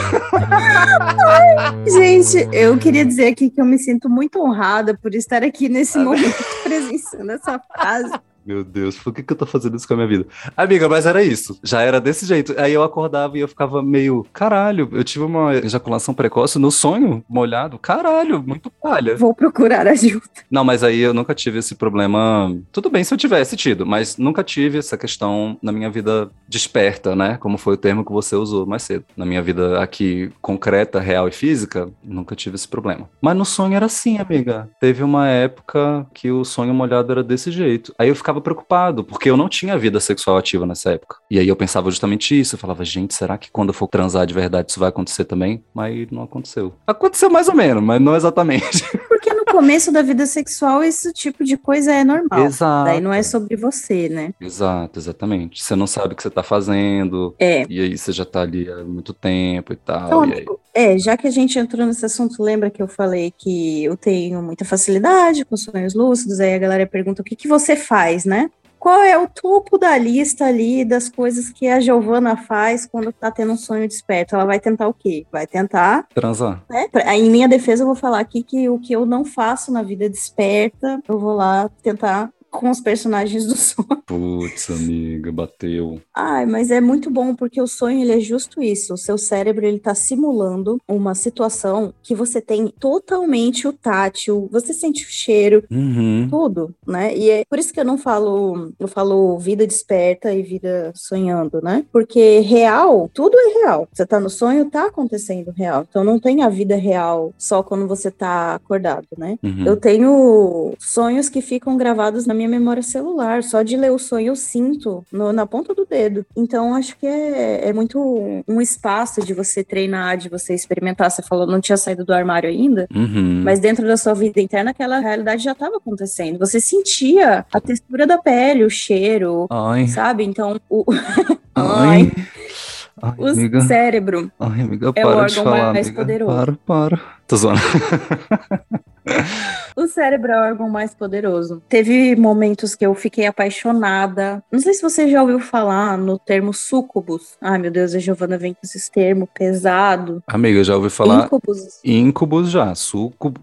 Gente, eu queria dizer aqui que eu me sinto muito honrada por estar aqui nesse momento presenciando essa fase. Meu Deus, por que, que eu tô fazendo isso com a minha vida? Amiga, mas era isso. Já era desse jeito. Aí eu acordava e eu ficava meio, caralho, eu tive uma ejaculação precoce no sonho molhado. Caralho, muito palha. Vou procurar ajuda. Não, mas aí eu nunca tive esse problema. Tudo bem se eu tivesse tido, mas nunca tive essa questão na minha vida desperta, né? Como foi o termo que você usou mais cedo. Na minha vida aqui concreta, real e física, nunca tive esse problema. Mas no sonho era assim, amiga. Teve uma época que o sonho molhado era desse jeito. Aí eu ficava preocupado, porque eu não tinha vida sexual ativa nessa época. E aí eu pensava justamente isso. Eu falava, gente, será que quando eu for transar de verdade isso vai acontecer também? Mas não aconteceu. Aconteceu mais ou menos, mas não exatamente. Porque no começo da vida sexual, esse tipo de coisa é normal. Exato. Daí não é sobre você, né? Exato, exatamente. Você não sabe o que você tá fazendo. É. E aí você já tá ali há muito tempo e tal. Então, e amigo, é, já que a gente entrou nesse assunto, lembra que eu falei que eu tenho muita facilidade com sonhos lúcidos, aí a galera pergunta o que, que você faz, né? Qual é o topo da lista ali das coisas que a Giovana faz quando tá tendo um sonho desperto? Ela vai tentar o quê? Vai tentar, Transar. né? Em minha defesa, eu vou falar aqui que o que eu não faço na vida desperta, eu vou lá tentar com os personagens do sonho. Putz, amiga, bateu. Ai, mas é muito bom porque o sonho ele é justo isso. O seu cérebro ele tá simulando uma situação que você tem totalmente o tátil, você sente o cheiro, Uhum. tudo, né? E é por isso que eu não falo, eu falo vida desperta e vida sonhando, né? Porque real, tudo é real. Você tá no sonho, tá acontecendo real. Então não tem a vida real só quando você tá acordado, né? Uhum. Eu tenho sonhos que ficam gravados na minha memória celular. Só de ler o sonho eu sinto no- na ponta do dedo. Então acho que é, é muito um espaço de você treinar, de você experimentar. Você falou, não tinha saído do armário ainda, Uhum. mas dentro da sua vida interna aquela realidade já estava acontecendo. Você sentia a textura da pele, o cheiro, Ai, sabe? Então o, ai. Ai, o amiga. cérebro Ai, amiga, é o órgão falar, mais amiga. poderoso. Para, para. Tô zoando. O cérebro é o órgão mais poderoso. Teve momentos que eu fiquei apaixonada. Não sei se você já ouviu falar no termo sucubus. Ai, meu Deus, a Giovana vem com esses termos pesado. Amiga, eu já ouvi falar Incubus. íncubus já. Sucub,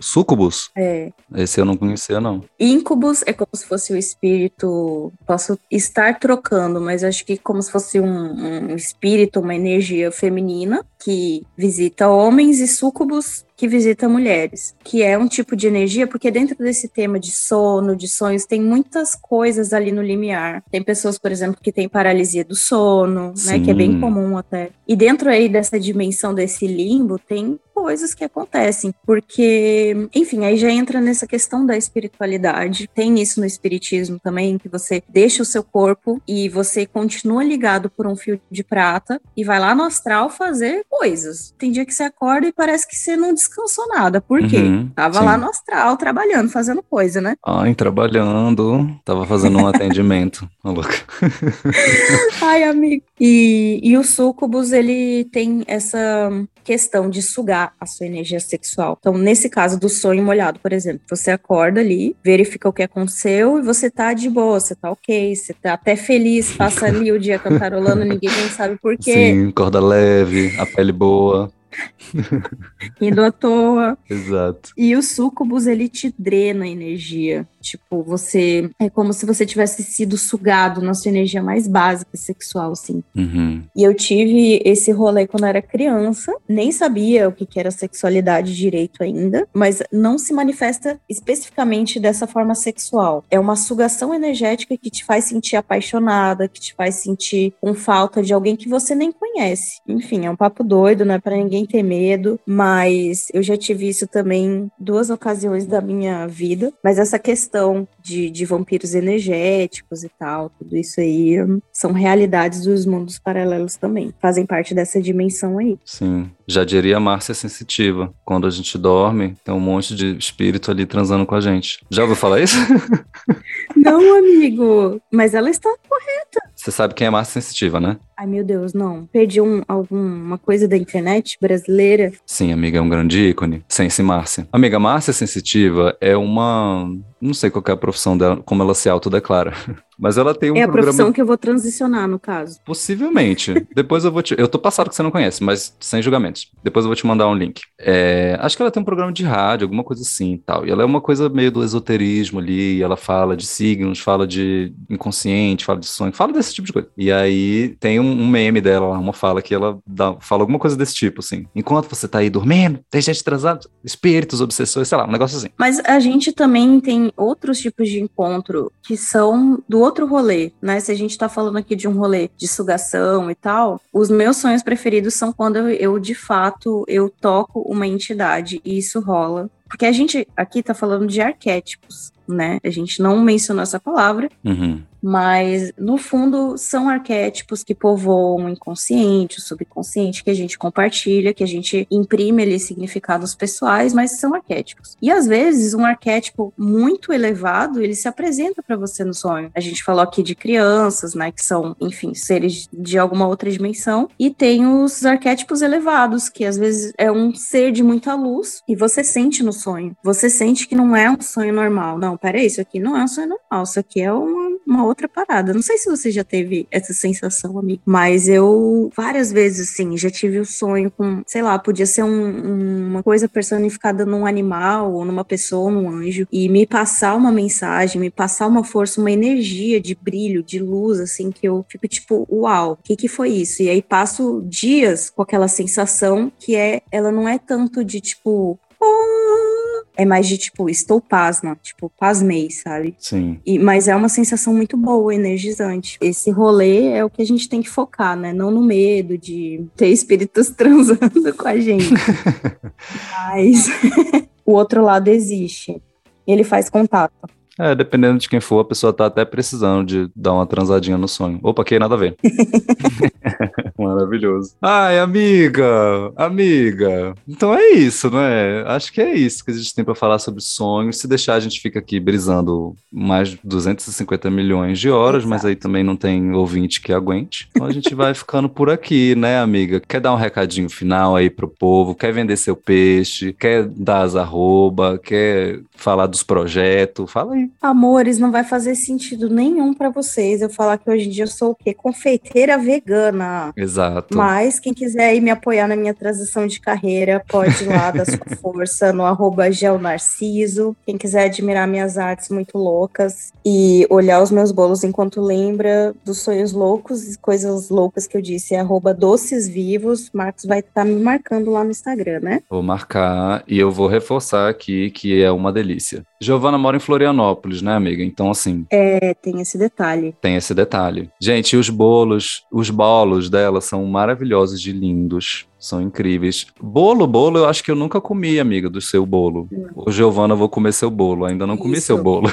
sucubus. É. Esse eu não conhecia, não. Incubus é como se fosse o espírito. Posso estar trocando, mas acho que como se fosse um, um espírito, uma energia feminina que visita homens e sucubus que visita mulheres, que é um tipo de energia, porque dentro desse tema de sono, de sonhos, tem muitas coisas ali no limiar. Tem pessoas, por exemplo, que têm paralisia do sono, né, que é bem Sim. comum até. E dentro aí dessa dimensão desse limbo, tem coisas que acontecem, porque, enfim, aí já entra nessa questão da espiritualidade. Tem isso no espiritismo também, que você deixa o seu corpo e você continua ligado por um fio de prata e vai lá no astral fazer coisas. Tem dia que você acorda e parece que você não descansou nada. Por quê? Uhum, Tava sim. lá no astral, trabalhando, fazendo coisa, né? Ai, trabalhando. Tava fazendo um atendimento. Ô, louca. Ai, amigo. E, e o sucubus, ele tem essa questão de sugar a sua energia sexual. Então, nesse caso do sonho molhado, por exemplo, você acorda ali, verifica o que aconteceu e você tá de boa, você tá ok, você tá até feliz, passa ali o dia cantarolando, ninguém sabe por quê. Sim, corda leve, a pele boa. Indo à toa. Exato. E o sucubus, ele te drena a energia. Tipo, você. É como se você tivesse sido sugado na sua energia mais básica sexual, assim. Uhum. E eu tive esse rolê quando eu era criança, nem sabia o que que era sexualidade direito ainda, mas não se manifesta especificamente dessa forma sexual. É uma sugação energética que te faz sentir apaixonada, que te faz sentir com falta de alguém que você nem conhece. Enfim, é um papo doido, não é para ninguém ter medo, mas eu já tive isso também duas ocasiões da minha vida. Mas essa questão de, de vampiros energéticos e tal, tudo isso aí hum, são realidades dos mundos paralelos também. Fazem parte dessa dimensão aí. Sim. Já diria a Márcia sensitiva. Quando a gente dorme, tem um monte de espírito ali transando com a gente. Já ouviu falar isso? Não, amigo, mas ela está correta. Você sabe quem é Márcia sensitiva, né? Ai, meu Deus, não. Perdi um, alguma coisa da internet brasileira. Sim, amiga, é um grande ícone. Sense Márcia. Amiga, Márcia sensitiva é uma. Não sei qual é a profissão dela, como ela se autodeclara. Mas ela tem um é a programa. profissão que eu vou transicionar, no caso. Possivelmente. Depois eu vou te. Eu tô passado que você não conhece, mas sem julgamentos. Depois eu vou te mandar um link. É, Acho que ela tem um programa de rádio, alguma coisa assim e tal. E ela é uma coisa meio do esoterismo ali. E ela fala de signos, fala de inconsciente, fala de sonho, fala desse tipo de coisa. E aí tem um, meme dela lá, uma fala que ela dá, fala alguma coisa desse tipo, assim. Enquanto você tá aí dormindo, tem gente transando, espíritos, obsessores, sei lá, um negócio assim. Mas a gente também tem outros tipos de encontro que são do outro rolê, né? Se a gente tá falando aqui de um rolê de sugação e tal, os meus sonhos preferidos são quando eu, eu, de fato eu toco uma entidade e isso rola. Porque a gente aqui tá falando de arquétipos, né? A gente não mencionou essa palavra, Uhum. mas no fundo são arquétipos que povoam o inconsciente, o subconsciente, que a gente compartilha, que a gente imprime ali significados pessoais, mas são arquétipos. E às vezes um arquétipo muito elevado, ele se apresenta para você no sonho. A gente falou aqui de crianças, né, que são, enfim, seres de alguma outra dimensão, e tem os arquétipos elevados, que às vezes é um ser de muita luz e você sente no sonho. Você sente que não é um sonho normal. Não, peraí, isso aqui não é um sonho normal, isso aqui é uma, uma outra parada. Não sei se você já teve essa sensação, amigo, mas eu várias vezes, assim, já tive o sonho com, sei lá, podia ser um- um- uma coisa personificada num animal, ou numa pessoa, ou num anjo, e me passar uma mensagem, me passar uma força, uma energia de brilho, de luz, assim, que eu fico tipo, uau, o que que foi isso? E aí passo dias com aquela sensação que é, ela não é tanto de tipo, é mais de tipo, estou pasma, tipo, pasmei, sabe? Sim. E- mas é uma sensação muito boa, energizante. Esse rolê é o que a gente tem que focar, né? Não no medo de ter espíritos transando com a gente. mas o outro lado existe. Ele faz contato. É, dependendo de quem for, a pessoa tá até precisando de dar uma transadinha no sonho. Opa, que nada a ver. Maravilhoso. Ai, amiga, amiga. Então é isso, né? Acho que é isso que a gente tem pra falar sobre sonhos. Se deixar, a gente fica aqui brisando mais de 250 milhões de horas, mas aí também não tem ouvinte que aguente. Então a gente vai ficando por aqui, né, amiga? Quer dar um recadinho final aí pro povo? Quer vender seu peixe? Quer dar as arroba? Quer falar dos projetos? Fala aí. Amores, não vai fazer sentido nenhum pra vocês eu falar que hoje em dia eu sou o quê? Confeiteira vegana. Exato. Mas quem quiser ir me apoiar na minha transição de carreira, pode ir lá dar sua força no arroba gelnarciso. Quem quiser admirar minhas artes muito loucas e olhar os meus bolos enquanto lembra dos sonhos loucos e coisas loucas que eu disse, é arroba doces vivos. Marcos vai estar me marcando lá no Instagram, né? Vou marcar e eu vou reforçar aqui que é uma delícia. Giovana mora em Florianópolis, né, amiga? Então, assim, É, tem esse detalhe. tem esse detalhe. Gente, os bolos, os bolos dela são maravilhosos de lindos. São incríveis. Bolo, bolo, eu acho que eu nunca comi, amiga, do seu bolo. Ô, Giovana, eu vou comer seu bolo. Ainda não comi Isso. seu bolo.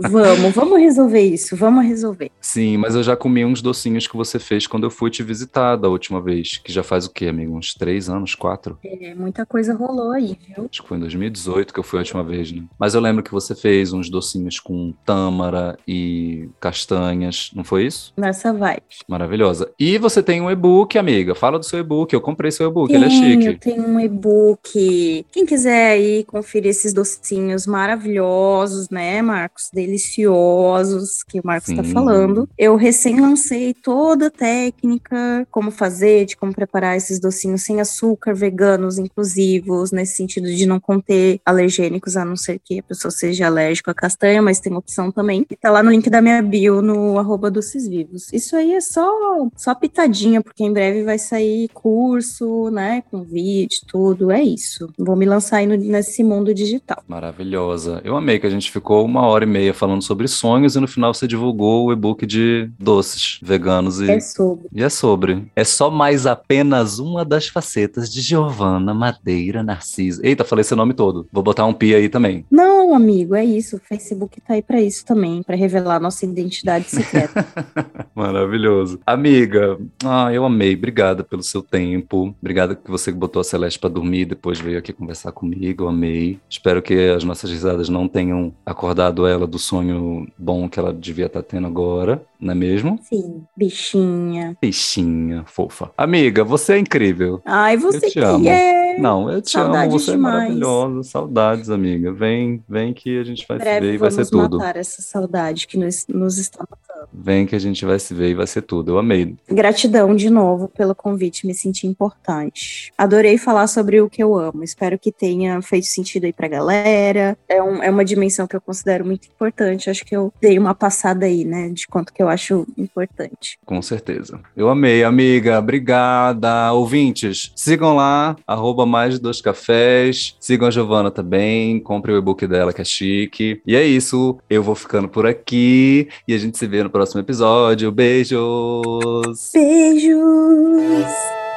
Vamos, vamos resolver isso, vamos resolver. Sim, mas eu já comi uns docinhos que você fez quando eu fui te visitar da última vez. Que já faz o quê, amigo? Uns três anos, quatro? É, muita coisa rolou aí, viu? Acho que foi em 2018 que eu fui a última vez, né? Mas eu lembro que você fez uns docinhos com tâmara e castanhas, não foi isso? Nessa vibe. Maravilhosa. E você tem um e-book, amiga. Fala do seu e-book. Eu comprei comprei seu e-book, ele é chique. Tem um e-book. Quem quiser aí conferir esses docinhos maravilhosos, né, Marcos? Deliciosos, que o Marcos está falando. Eu recém lancei toda a técnica, como fazer, de como preparar esses docinhos sem açúcar, veganos, inclusivos, nesse sentido de não conter alergênicos, a não ser que a pessoa seja alérgica à castanha, mas tem opção também. E tá lá no link da minha bio, no arroba doces vivos. Isso aí é só, só pitadinha, porque em breve vai sair curso, né, com vídeo, tudo, é isso. Vou me lançar aí no, nesse mundo digital. Maravilhosa. Eu amei que a gente ficou uma hora e meia falando sobre sonhos e no final você divulgou o e-book de doces veganos e... É sobre. E é sobre. É só mais apenas uma das facetas de Giovana Madeira Narciso. Eita, falei seu nome todo. Vou botar um pi aí também. Não, amigo, é isso. O Facebook tá aí para isso também, para revelar nossa identidade secreta. Maravilhoso. Amiga, ah, eu amei. Obrigada pelo seu tempo. Obrigada que você botou a Celeste para dormir, depois veio aqui conversar comigo. Amei. Espero que as nossas risadas não tenham acordado ela do sonho bom que ela devia estar tá tendo agora, não é mesmo? Sim, bichinha. Bichinha, fofa. Amiga, você é incrível. Ai, você eu te amo. é. Não, eu te Saudades amo, você demais. é maravilhosa. Saudades, amiga. Vem, vem que a gente vai se ver e vai vamos ser tudo. matar essa saudade que nos, nos está matando. Vem que a gente vai se ver e vai ser tudo. Eu amei. Gratidão de novo pelo convite, me senti importante. Adorei falar sobre o que eu amo. Espero que tenha feito sentido aí pra galera. É, um- é uma dimensão que eu considero muito importante. Acho que eu dei uma passada aí, né, de quanto que eu acho importante. Com certeza. Eu amei, amiga. Obrigada. Ouvintes, sigam lá, arroba mais de dois cafés. Sigam a Giovana também. Compre o e-book dela, que é chique. E é isso. Eu vou ficando por aqui. E a gente se vê no próximo episódio. Beijos! Beijos!